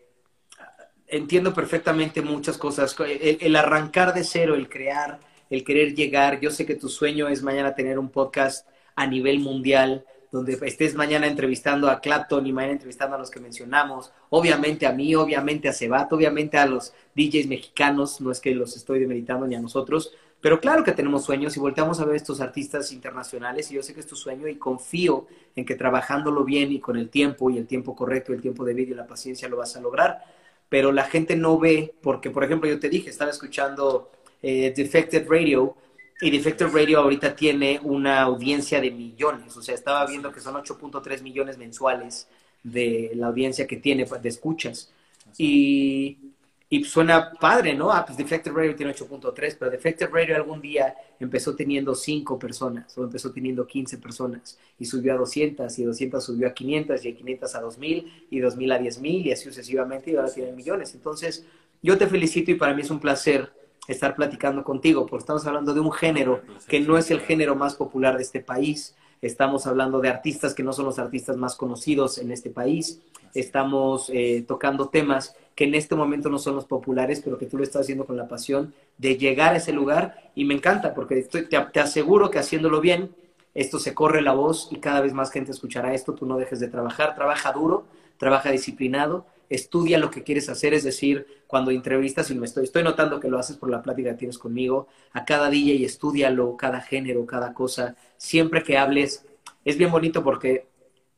entiendo perfectamente muchas cosas. el, arrancar de cero, el crear, el querer llegar, yo sé que tu sueño es mañana tener un podcast a nivel mundial, donde estés mañana entrevistando a Clapton y mañana entrevistando a los que mencionamos, obviamente a mí, obviamente a Sebat, obviamente a los DJs mexicanos, no es que los estoy demeritando ni a nosotros, pero claro que tenemos sueños y volteamos a ver estos artistas internacionales y yo sé que es tu sueño y confío en que trabajándolo bien y con el tiempo y el tiempo correcto, el tiempo de vida y la paciencia lo vas a lograr, pero la gente no ve, porque por ejemplo yo te dije, estaba escuchando eh, Defected Radio y Defected Radio ahorita tiene una audiencia de millones, o sea, estaba viendo que son 8.3 millones mensuales de la audiencia que tiene de escuchas. Y, y suena padre, ¿no? Ah, pues Defected Radio tiene 8.3, pero Defected Radio algún día empezó teniendo 5 personas, o empezó teniendo 15 personas, y subió a 200, y 200 subió a 500, y de 500 a 2000, y 2000 a 10.000, y así sucesivamente, y ahora tienen millones. Entonces, yo te felicito y para mí es un placer estar platicando contigo, porque estamos hablando de un género que no es el género más popular de este país. Estamos hablando de artistas que no son los artistas más conocidos en este país. Estamos eh, tocando temas que en este momento no son los populares, pero que tú lo estás haciendo con la pasión de llegar a ese lugar. Y me encanta, porque te, te aseguro que haciéndolo bien, esto se corre la voz y cada vez más gente escuchará esto. Tú no dejes de trabajar, trabaja duro, trabaja disciplinado estudia lo que quieres hacer, es decir, cuando entrevistas, y me estoy, estoy notando que lo haces por la plática que tienes conmigo, a cada día y estudialo, cada género, cada cosa, siempre que hables, es bien bonito porque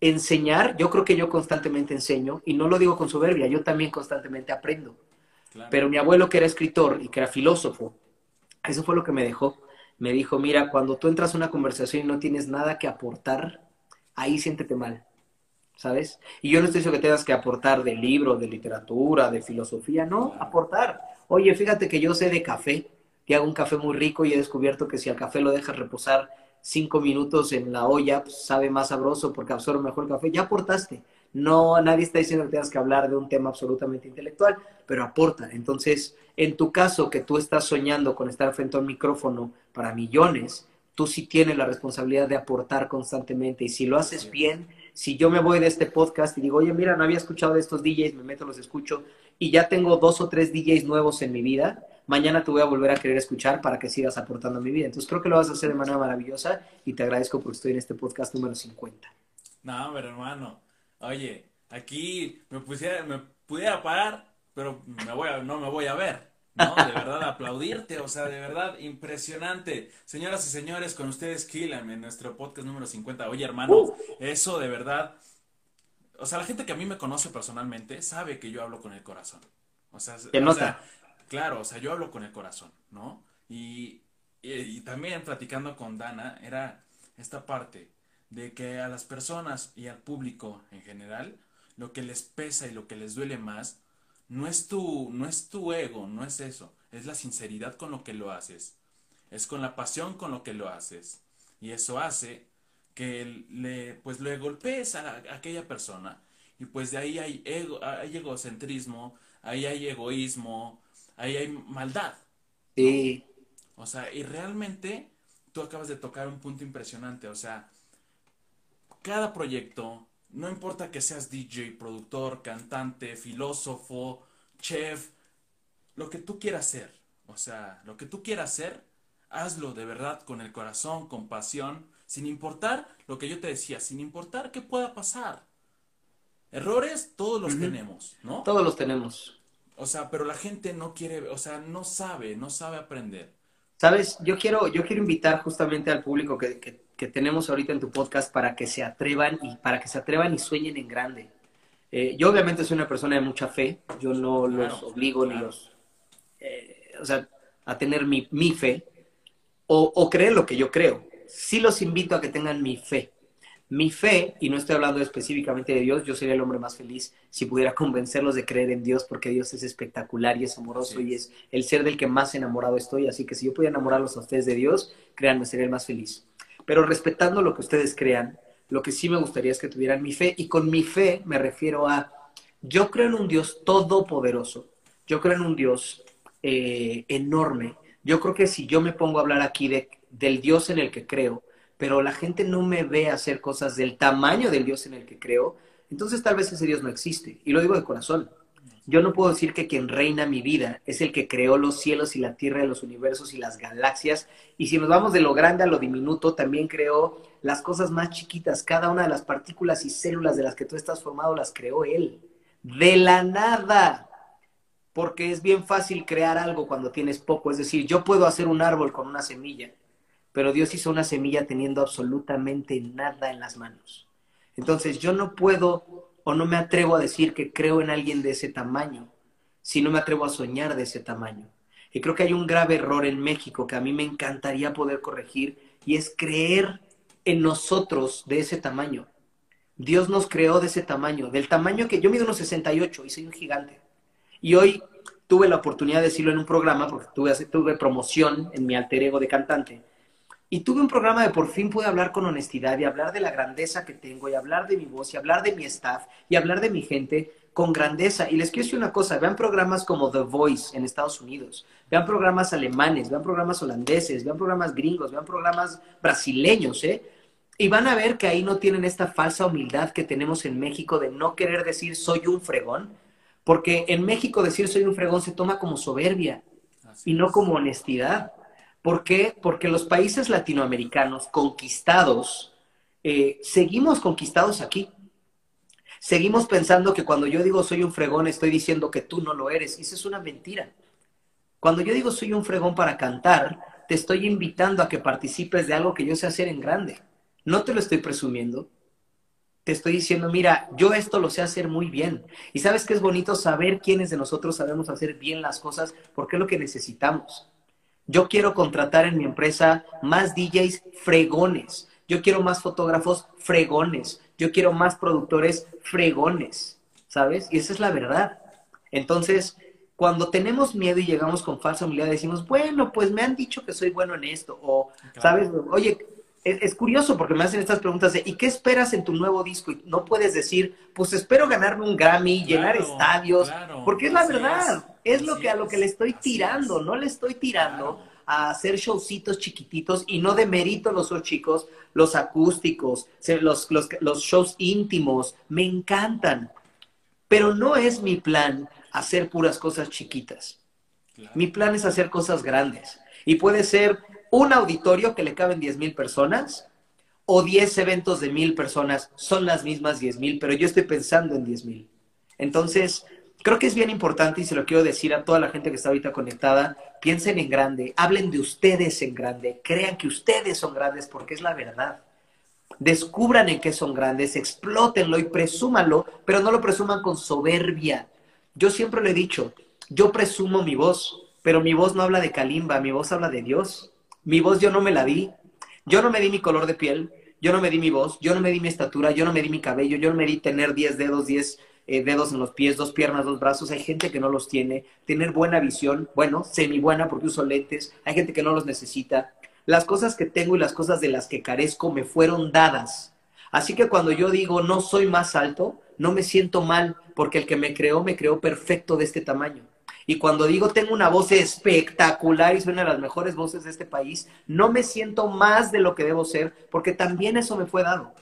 enseñar, yo creo que yo constantemente enseño, y no lo digo con soberbia, yo también constantemente aprendo. Pero mi abuelo que era escritor y que era filósofo, eso fue lo que me dejó. Me dijo, mira, cuando tú entras a una conversación y no tienes nada que aportar, ahí siéntete mal ¿sabes? Y yo no estoy diciendo que tengas que aportar de libros, de literatura, de filosofía, no, aportar. Oye, fíjate que yo sé de café, que hago un café muy rico y he descubierto que si al café lo dejas reposar cinco minutos en la olla, pues, sabe más sabroso porque absorbe mejor el café. Ya aportaste. No, nadie está diciendo que tengas que hablar de un tema absolutamente intelectual, pero aporta. Entonces, en tu caso, que tú estás soñando con estar frente a un micrófono para millones, tú sí tienes la responsabilidad de aportar constantemente y si lo haces bien, si yo me voy de este podcast y digo, oye, mira, no había escuchado de estos DJs, me meto, los escucho y ya tengo dos o tres DJs nuevos en mi vida, mañana te voy a volver a querer escuchar para que sigas aportando a mi vida. Entonces creo que lo vas a hacer de manera maravillosa y te agradezco porque estoy en este podcast número 50. No, pero hermano, oye, aquí me, pusiera, me pudiera parar, pero me voy a, no me voy a ver. No, de verdad, aplaudirte, o sea, de verdad, impresionante. Señoras y señores, con ustedes Killam en nuestro podcast número 50. Oye, hermano, uh. eso de verdad, o sea, la gente que a mí me conoce personalmente sabe que yo hablo con el corazón. O sea, Se nota. Claro, o sea, yo hablo con el corazón, ¿no? Y, y, también platicando con Dana, era esta parte de que a las personas y al público en general, lo que les pesa y lo que les duele más, no es tu, no es tu ego, no es eso, es la sinceridad con lo que lo haces, es con la pasión con lo que lo haces. Y eso hace que le, pues le golpees a, a aquella persona. Y pues de ahí hay, ego, hay egocentrismo, ahí hay egoísmo, ahí hay maldad. Sí. O sea, y realmente tú acabas de tocar un punto impresionante. O sea, cada proyecto, no importa que seas DJ, productor, cantante, filósofo, chef, lo que tú quieras ser. O sea, lo que tú quieras ser, hazlo de verdad con el corazón, con pasión, sin importar lo que yo te decía, sin importar qué pueda pasar. Errores todos los tenemos, ¿no? Todos los tenemos. O sea, pero la gente no quiere, o sea, no sabe, no sabe aprender. Sabes, yo quiero, yo quiero invitar justamente al público que, que, que tenemos ahorita en tu podcast para que se atrevan y para que se atrevan y sueñen en grande. Eh, yo obviamente soy una persona de mucha fe, yo no Claro, los obligo ni los, eh, o sea, a tener mi, mi fe o, o creer lo que yo creo. Sí los invito a que tengan mi fe. Mi fe, y no estoy hablando específicamente de Dios, yo sería el hombre más feliz si pudiera convencerlos de creer en Dios, porque Dios es espectacular y es amoroso Sí. y es el ser del que más enamorado estoy. Así que si yo pudiera enamorarlos a ustedes de Dios, créanme, sería el más feliz. Pero respetando lo que ustedes crean, lo que sí me gustaría es que tuvieran mi fe, y con mi fe me refiero a, yo creo en un Dios todopoderoso, yo creo en un Dios eh, enorme. Yo creo que si yo me pongo a hablar aquí de, del Dios en el que creo, pero la gente no me ve hacer cosas del tamaño del Dios en el que creo, entonces tal vez ese Dios no existe. Y lo digo de corazón. Yo no puedo decir que quien reina mi vida es el que creó los cielos y la tierra y los universos y las galaxias. Y si nos vamos de lo grande a lo diminuto, también creó las cosas más chiquitas. Cada una de las partículas y células de las que tú estás formado las creó Él. De la nada. Porque es bien fácil crear algo cuando tienes poco. Es decir, yo puedo hacer un árbol con una semilla, pero Dios hizo una semilla teniendo absolutamente nada en las manos. Entonces yo no puedo o no me atrevo a decir que creo en alguien de ese tamaño, si no me atrevo a soñar de ese tamaño. Y creo que hay un grave error en México que a mí me encantaría poder corregir y es creer en nosotros de ese tamaño. Dios nos creó de ese tamaño, del tamaño que yo mido unos 68 y soy un gigante. Y hoy tuve la oportunidad de decirlo en un programa, porque tuve, tuve promoción en mi alter ego de cantante, y tuve un programa de por fin pude hablar con honestidad y hablar de la grandeza que tengo y hablar de mi voz y hablar de mi staff y hablar de mi gente con grandeza. Y les quiero decir una cosa, vean programas como The Voice en Estados Unidos, vean programas alemanes, vean programas holandeses, vean programas gringos, vean programas brasileños, ¿eh? Y van a ver que ahí no tienen esta falsa humildad que tenemos en México de no querer decir soy un fregón, porque en México decir soy un fregón se toma como soberbia Así y no como honestidad. ¿Por qué? Porque los países latinoamericanos conquistados, eh, seguimos conquistados aquí. Seguimos pensando que cuando yo digo soy un fregón, estoy diciendo que tú no lo eres. Y eso es una mentira. Cuando yo digo soy un fregón para cantar, te estoy invitando a que participes de algo que yo sé hacer en grande. No te lo estoy presumiendo. Te estoy diciendo, mira, yo esto lo sé hacer muy bien. Y sabes que es bonito saber quiénes de nosotros sabemos hacer bien las cosas porque es lo que necesitamos. Yo quiero contratar en mi empresa más DJs fregones. Yo quiero más fotógrafos fregones. Yo quiero más productores fregones. ¿Sabes? Y esa es la verdad. Entonces, cuando tenemos miedo y llegamos con falsa humildad, decimos, bueno, pues me han dicho que soy bueno en esto. O, Claro. ¿sabes? Oye, es, es curioso porque me hacen estas preguntas de, ¿y qué esperas en tu nuevo disco? Y no puedes decir, pues espero ganarme un Grammy, llenar estadios, claro, porque es la verdad. Es, lo que a lo que le estoy tirando, es. no le estoy tirando Claro. a hacer showcitos chiquititos y no demerito los shows chicos, los acústicos, los, los, los shows íntimos, me encantan. Pero no es mi plan hacer puras cosas chiquitas. Mi plan es hacer cosas grandes. Y puede ser un auditorio que le caben 10 mil personas o 10 eventos de mil personas. Son las mismas 10 mil, pero yo estoy pensando en 10 mil. Entonces, creo que es bien importante y se lo quiero decir a toda la gente que está ahorita conectada. Piensen en grande, hablen de ustedes en grande, crean que ustedes son grandes porque es la verdad. descubran en qué son grandes, explótenlo y presúmanlo, pero no lo presuman con soberbia. Yo siempre lo he dicho, yo presumo mi voz, pero mi voz no habla de Kalimba, mi voz habla de Dios. Mi voz yo no me la di, yo no me di mi color de piel, yo no me di mi voz, yo no me di mi estatura, yo no me di mi cabello, yo no me di tener 10 dedos, 10 eh, dedos en los pies, dos piernas, dos brazos. Hay gente que no los tiene. Tener buena visión, bueno, semi buena porque uso lentes. Hay gente que no los necesita. Las cosas que tengo y las cosas de las que carezco me fueron dadas. Así que cuando yo digo no soy más alto, no me siento mal porque el que me creó me creó perfecto de este tamaño. Y cuando digo tengo una voz espectacular y soy una de las mejores voces de este país, no me siento más de lo que debo ser porque también eso me fue dado.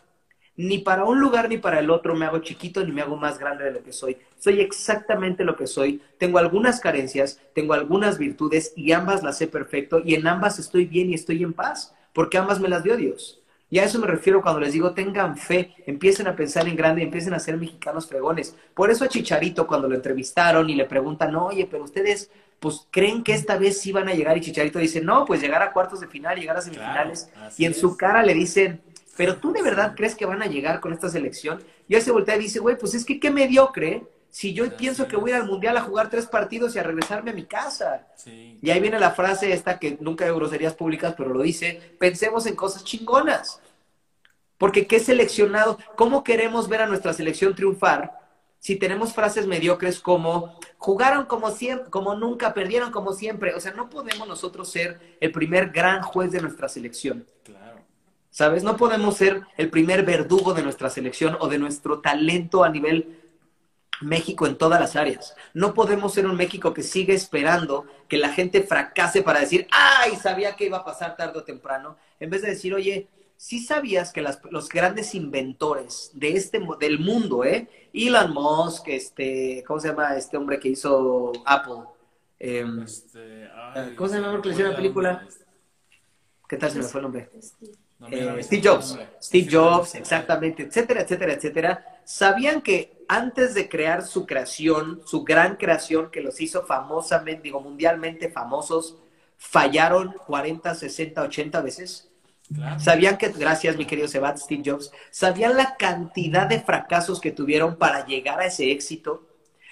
Ni para un lugar ni para el otro me hago chiquito ni me hago más grande de lo que soy. Soy exactamente lo que soy. Tengo algunas carencias, tengo algunas virtudes y ambas las sé perfecto y en ambas estoy bien y estoy en paz porque ambas me las dio Dios. Y a eso me refiero cuando les digo tengan fe, empiecen a pensar en grande, empiecen a ser mexicanos fregones. Por eso a Chicharito cuando lo entrevistaron y le preguntan, oye, pero ustedes pues creen que esta vez sí van a llegar y Chicharito dice, no, pues llegar a cuartos de final, llegar a semifinales. y en su cara le dicen, pero tú de verdad crees que van a llegar con esta selección? Y él se voltea y dice, güey, pues es que qué mediocre si yo pienso que voy al mundial a jugar tres partidos y a regresarme a mi casa. Y ahí viene la frase esta que nunca hay groserías públicas, pero lo dice, pensemos en cosas chingonas. Porque qué seleccionado, ¿cómo queremos ver a nuestra selección triunfar si tenemos frases mediocres como jugaron como siempre, como nunca, perdieron como siempre? O sea, no podemos nosotros ser el primer gran juez de nuestra selección. ¿Sabes? No podemos ser el primer verdugo de nuestra selección o de nuestro talento a nivel México en todas las áreas. No podemos ser un México que sigue esperando que la gente fracase para decir, ay, sabía que iba a pasar tarde o temprano, en vez de decir, oye, sí sabías que los grandes inventores de este, del mundo, ¿eh? Elon Musk, este, ¿cómo se llama este hombre que hizo Apple? Em, este, ¿Cómo se llama que le la película? ¿Qué tal se me fue el nombre? Eh, Steve Jobs, Steve Jobs, exactamente, etcétera, etcétera, etcétera, sabían que antes de crear su creación, su gran creación que los hizo famosamente, digo, mundialmente famosos, fallaron 40, 60, 80 veces. Sabían que, gracias mi querido Sebat, Steve Jobs, sabían la cantidad de fracasos que tuvieron para llegar a ese éxito.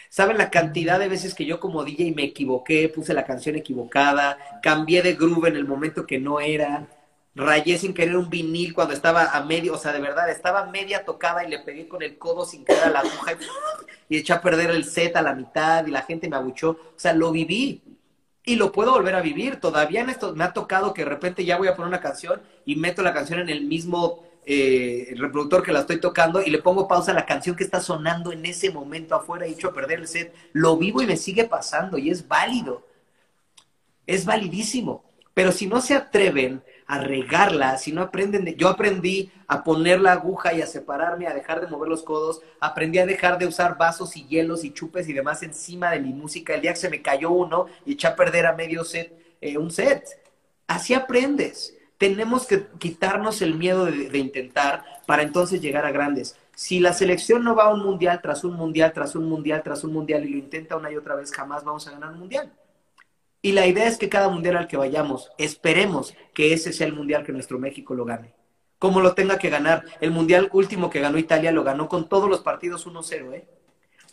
¿Saben la cantidad de veces que yo como DJ me equivoqué, puse la canción equivocada, cambié de groove en el momento que no era? Rayé sin querer un vinil cuando estaba a medio, o sea, de verdad, estaba media tocada y le pegué con el codo sin querer a la aguja y, eché a perder el set a la mitad y la gente me abuchó. O sea, lo viví y lo puedo volver a vivir. Todavía en esto me ha tocado que de repente ya voy a poner una canción y meto la canción en el mismo eh, reproductor que la estoy tocando y le pongo pausa a la canción que está sonando en ese momento afuera y echo a perder el set. Lo vivo y me sigue pasando y es válido. Es validísimo. Pero si no se atreven a regarla, si no aprenden, de... yo aprendí a poner la aguja y a separarme, a dejar de mover los codos, aprendí a dejar de usar vasos y hielos y chupes y demás encima de mi música, el día que se me cayó uno y eché a perder a medio set, eh, un set. Así aprendes. Tenemos que quitarnos el miedo de, de intentar para entonces llegar a grandes. Si la selección no va a un mundial tras un mundial, tras un mundial, tras un mundial y lo intenta una y otra vez, jamás vamos a ganar un mundial. Y la idea es que cada mundial al que vayamos, esperemos que ese sea el mundial que nuestro México lo gane. Como lo tenga que ganar. El mundial último que ganó Italia lo ganó con todos los partidos 1-0, ¿eh?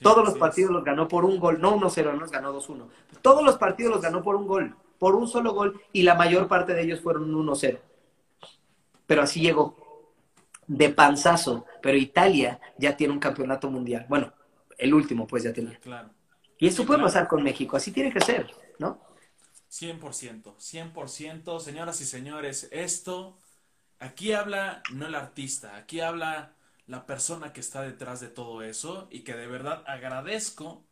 todos los partidos los ganó por un gol, no 1-0, no los ganó 2-1. Todos los partidos los ganó por un gol, por un solo gol, y la mayor parte de ellos fueron 1-0. Pero así llegó, de panzazo. Pero Italia ya tiene un campeonato mundial. Bueno, el último, pues ya tenía. Claro. Y eso puede pasar con México, así tiene que ser, ¿no? 100%, 100%, señoras y señores, esto, aquí habla no el artista, aquí habla la persona que está detrás de todo eso y que de verdad agradezco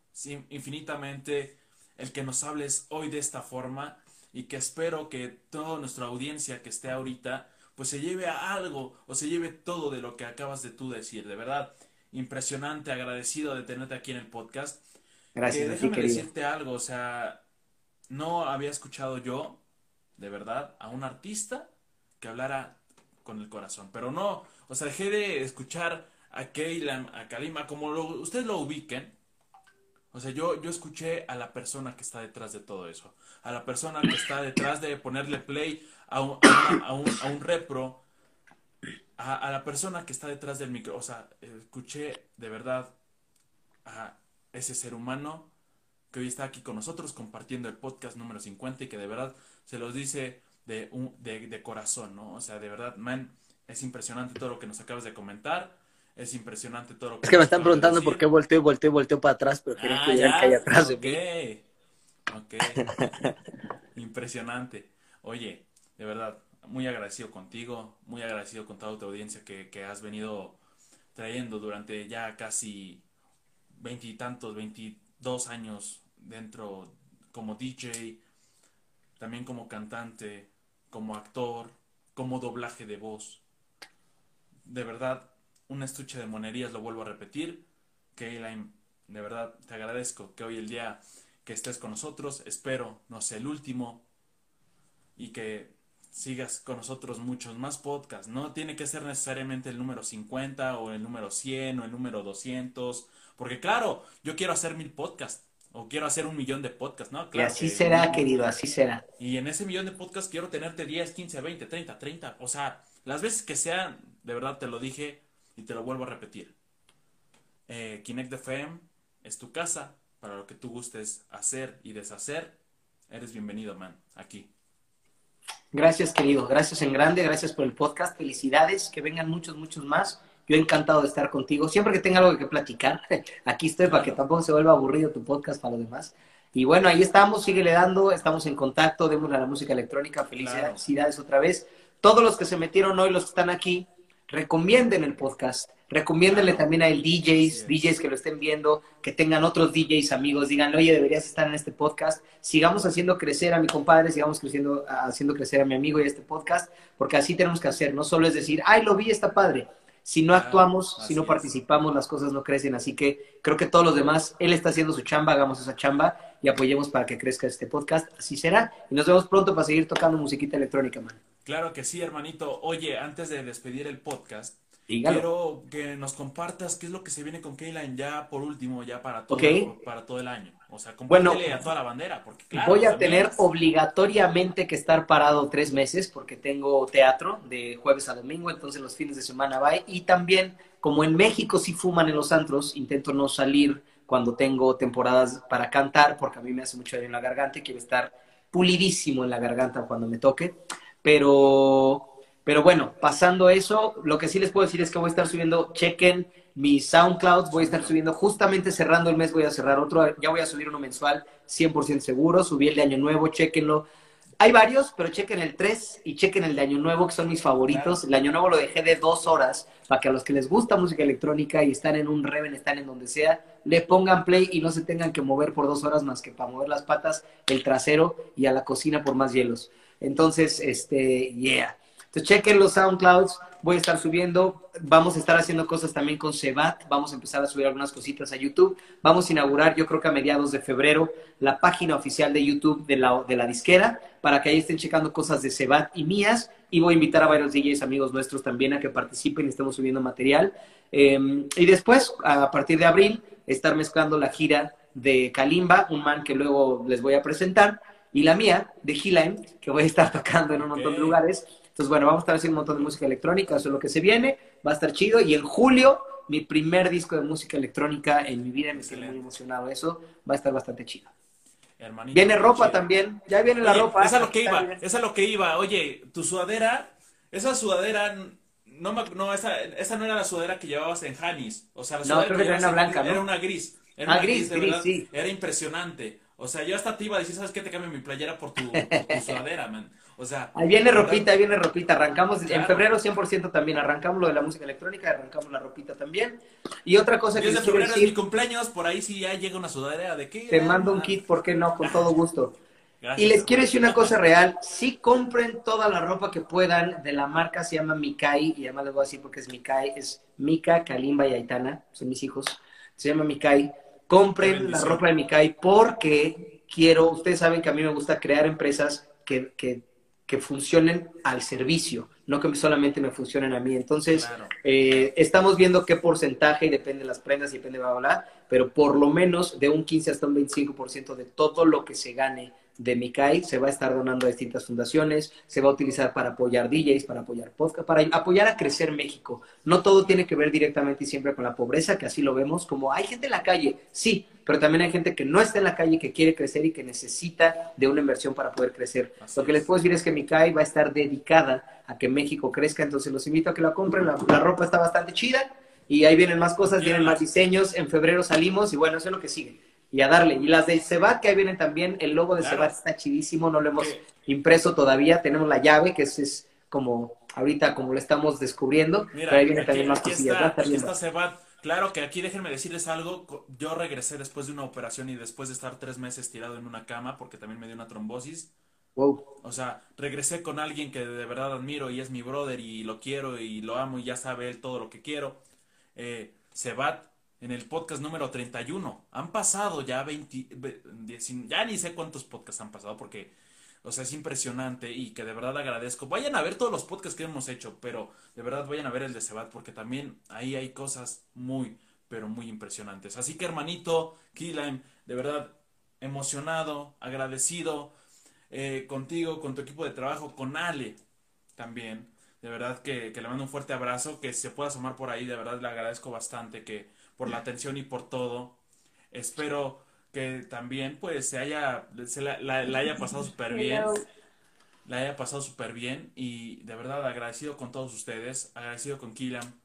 infinitamente el que nos hables hoy de esta forma y que espero que toda nuestra audiencia que esté ahorita pues se lleve a algo o se lleve todo de lo que acabas de tú decir, de verdad impresionante, agradecido de tenerte aquí en el podcast. Gracias. déjame decirte algo, o sea, no había escuchado yo, de verdad, a un artista que hablara con el corazón. Pero no, o sea, dejé de escuchar a Keilan, a Kalima, como lo, ustedes lo ubiquen. O sea, yo, yo escuché a la persona que está detrás de todo eso. A la persona que está detrás de ponerle play a un, a, un, a un repro a, la persona que está detrás del micro, o sea, escuché de verdad a ese ser humano que hoy está aquí con nosotros compartiendo el podcast número 50 y que de verdad se los dice de, un, de, de corazón, ¿no? O sea, de verdad, man, es impresionante todo lo que nos acabas de comentar. Es impresionante todo lo que... Es que me están preguntando por qué volteo, volteo, volteo para atrás, pero quería ah, que vieran que hay atrás de Ok. Impresionante. Oye, de verdad, muy agradecido contigo, muy agradecido con toda tu audiencia que, que has venido trayendo durante ya casi veintitantos, veintidós años dentro como DJ, también como cantante, como actor, como doblaje de voz. De verdad, un estuche de monerías, lo vuelvo a repetir. Kayline, de verdad te agradezco que hoy el día que estés con nosotros, espero no sea el último y que sigas con nosotros muchos más podcasts. No tiene que ser necesariamente el número 50 o el número 100 o el número 200, porque claro, yo quiero hacer mil podcasts o quiero hacer un millón de podcasts, ¿no? y así será, querido, así será. Y en ese millón de podcasts quiero tenerte 10, 15, 20, 30, 30, o sea, las veces que sean, de verdad te lo dije y te lo vuelvo a repetir. Eh, Kinect FM es tu casa para lo que tú gustes hacer y deshacer. Eres bienvenido, man, aquí. Gracias, querido. Gracias en grande. Gracias por el podcast. Felicidades. Que vengan muchos, muchos más. Yo encantado de estar contigo. Siempre que tenga algo que platicar, aquí estoy para que tampoco se vuelva aburrido tu podcast para los demás. Y bueno, ahí estamos, síguele dando, estamos en contacto, démosle a la música electrónica, felicidades otra vez. Todos los que se metieron hoy, los que están aquí, recomienden el podcast, recomiéndenle también a el DJs, DJs que lo estén viendo, que tengan otros DJs amigos, díganle, oye, deberías estar en este podcast, sigamos haciendo crecer a mi compadre, sigamos creciendo, haciendo crecer a mi amigo y este podcast, porque así tenemos que hacer, no solo es decir, ay, lo vi, está padre. Si no actuamos, si no participamos, las cosas no crecen. Así que creo que todos los demás, él está haciendo su chamba, hagamos esa chamba y apoyemos para que crezca este podcast. Así será. Y nos vemos pronto para seguir tocando musiquita electrónica, man. Claro que sí, hermanito. Oye, antes de despedir el podcast, quiero que nos compartas qué es lo que se viene con Keyline ya por último, ya para todo, para todo el año. O sea, compártele a toda la bandera. Porque, claro, voy a tener obligatoriamente que estar parado tres meses porque tengo teatro de jueves a domingo, entonces los fines de semana va. Y también, como en México sí fuman en los antros, intento no salir cuando tengo temporadas para cantar porque a mí me hace mucho daño en la garganta y quiero estar pulidísimo en la garganta cuando me toque. Pero, pero bueno, pasando eso, lo que sí les puedo decir es que voy a estar subiendo, chequen mi SoundCloud, voy a estar subiendo justamente cerrando el mes, voy a cerrar otro, ya voy a subir uno mensual 100% seguro, subí el de Año Nuevo, chequenlo. Hay varios, pero chequen el 3 y chequen el de Año Nuevo, que son mis favoritos. El Año Nuevo lo dejé de dos horas para que a los que les gusta música electrónica y están en un Reven, están en donde sea, le pongan play y no se tengan que mover por dos horas más que para mover las patas, el trasero y a la cocina por más hielos. Entonces, este, yeah. Entonces, chequen los SoundClouds, voy a estar subiendo, vamos a estar haciendo cosas también con Sebat, vamos a empezar a subir algunas cositas a YouTube, vamos a inaugurar, yo creo que a mediados de febrero, la página oficial de YouTube de la, de la disquera, para que ahí estén checando cosas de Sebat y mías, y voy a invitar a varios DJs amigos nuestros también a que participen y estemos subiendo material. Em, y después, a partir de abril, estar mezclando la gira de Kalimba, un man que luego les voy a presentar, y la mía, de Healing, que voy a estar tocando en un montón de lugares. Entonces, bueno, vamos a estar haciendo un montón de música electrónica, eso es lo que se viene, va a estar chido. Y en julio, mi primer disco de música electrónica en mi vida, me siento muy emocionado. Eso va a estar bastante chido. viene ropa también, ya viene la ropa. Esa es lo que iba, esa es lo que iba. Oye, tu sudadera, esa sudadera, no, no esa, esa no era la sudadera que llevabas en Hanis. O sea, la no, creo que era una blanca, Era una gris. Era ah, gris, gris, sí. Era impresionante. O sea, yo hasta te iba a decir, ¿sabes qué? Te cambio mi playera por tu, sudadera, man. O sea... Ahí viene ropita, ahí viene ropita. Arrancamos, en febrero 100% también, arrancamos lo de la música electrónica, arrancamos la ropita también. Y otra cosa que... Desde febrero es mi cumpleaños, por ahí sí ya llega una sudadera de qué. Te mando un kit, ¿por qué no? Con todo gusto. y les quiero decir una cosa real, sí compren toda la ropa que puedan de la marca, se llama Mikai, y además les voy a decir porque es Mikai, es Mika, Kalimba y Aitana, son mis hijos, se llama Mikai compren la ropa de Mikai porque quiero, ustedes saben que a mí me gusta crear empresas que, que, que funcionen al servicio, no que solamente me funcionen a mí. Entonces, eh, estamos viendo qué porcentaje, y depende de las prendas y depende de bla, bla, pero por lo menos de un 15 hasta un 25% de todo lo que se gane de Mikai se va a estar donando a distintas fundaciones, se va a utilizar para apoyar DJs, para apoyar podcast, para apoyar a crecer México. No todo tiene que ver directamente y siempre con la pobreza, que así lo vemos, como hay gente en la calle, sí, pero también hay gente que no está en la calle, que quiere crecer y que necesita de una inversión para poder crecer. lo que les puedo decir es que Mikai va a estar dedicada a que México crezca, entonces los invito a que la compren, la, la ropa está bastante chida y ahí vienen más cosas, vienen más diseños, en febrero salimos y bueno, eso es lo que sigue y a darle. Y las de Sebat, que ahí vienen también, el logo de Sebat está chidísimo, no lo hemos impreso todavía, tenemos la llave, que es, es como ahorita como lo estamos descubriendo, pero ahí viene también más cosillas. Está, aquí está Sebat. Claro que aquí déjenme decirles algo, yo regresé después de una operación y después de estar tres meses tirado en una cama porque también me dio una trombosis. Wow. O sea, regresé con alguien que de verdad admiro y es mi brother y lo quiero y lo amo y ya sabe él todo lo que quiero. Eh, Sebat en el podcast número 31. Han pasado ya 20, ya ni sé cuántos podcasts han pasado porque, o sea, es impresionante y que de verdad agradezco. Vayan a ver todos los podcasts que hemos hecho, pero de verdad vayan a ver el de Sebat porque también ahí hay cosas muy, pero muy impresionantes. Así que hermanito, Kilaim, de verdad emocionado, agradecido eh, contigo, con tu equipo de trabajo, con Ale también. De verdad que, que le mando un fuerte abrazo, que se pueda asomar por ahí, de verdad le agradezco bastante que por la atención y por todo. Espero que también pues se haya, se la, haya pasado súper bien. La haya pasado súper bien y de verdad agradecido con todos ustedes, agradecido con Kilam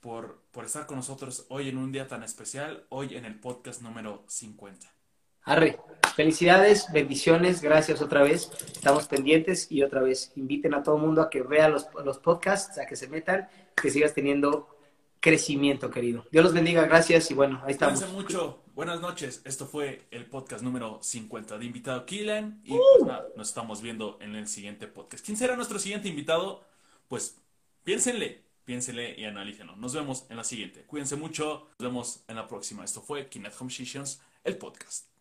por, por estar con nosotros hoy en un día tan especial, hoy en el podcast número 50. Arre, felicidades, bendiciones, gracias otra vez. Estamos pendientes y otra vez inviten a todo el mundo a que vea los, los podcasts, a que se metan, que sigas teniendo crecimiento, querido. Dios los bendiga, gracias y bueno, ahí estamos. Cuídense mucho, buenas noches. Esto fue el podcast número 50 de invitado Killen y pues uh. nada, nos estamos viendo en el siguiente podcast. ¿Quién será nuestro siguiente invitado? Pues piénsenle, piénsenle y analícenlo. Nos vemos en la siguiente. Cuídense mucho, nos vemos en la próxima. Esto fue Kinect Home Sessions, el podcast.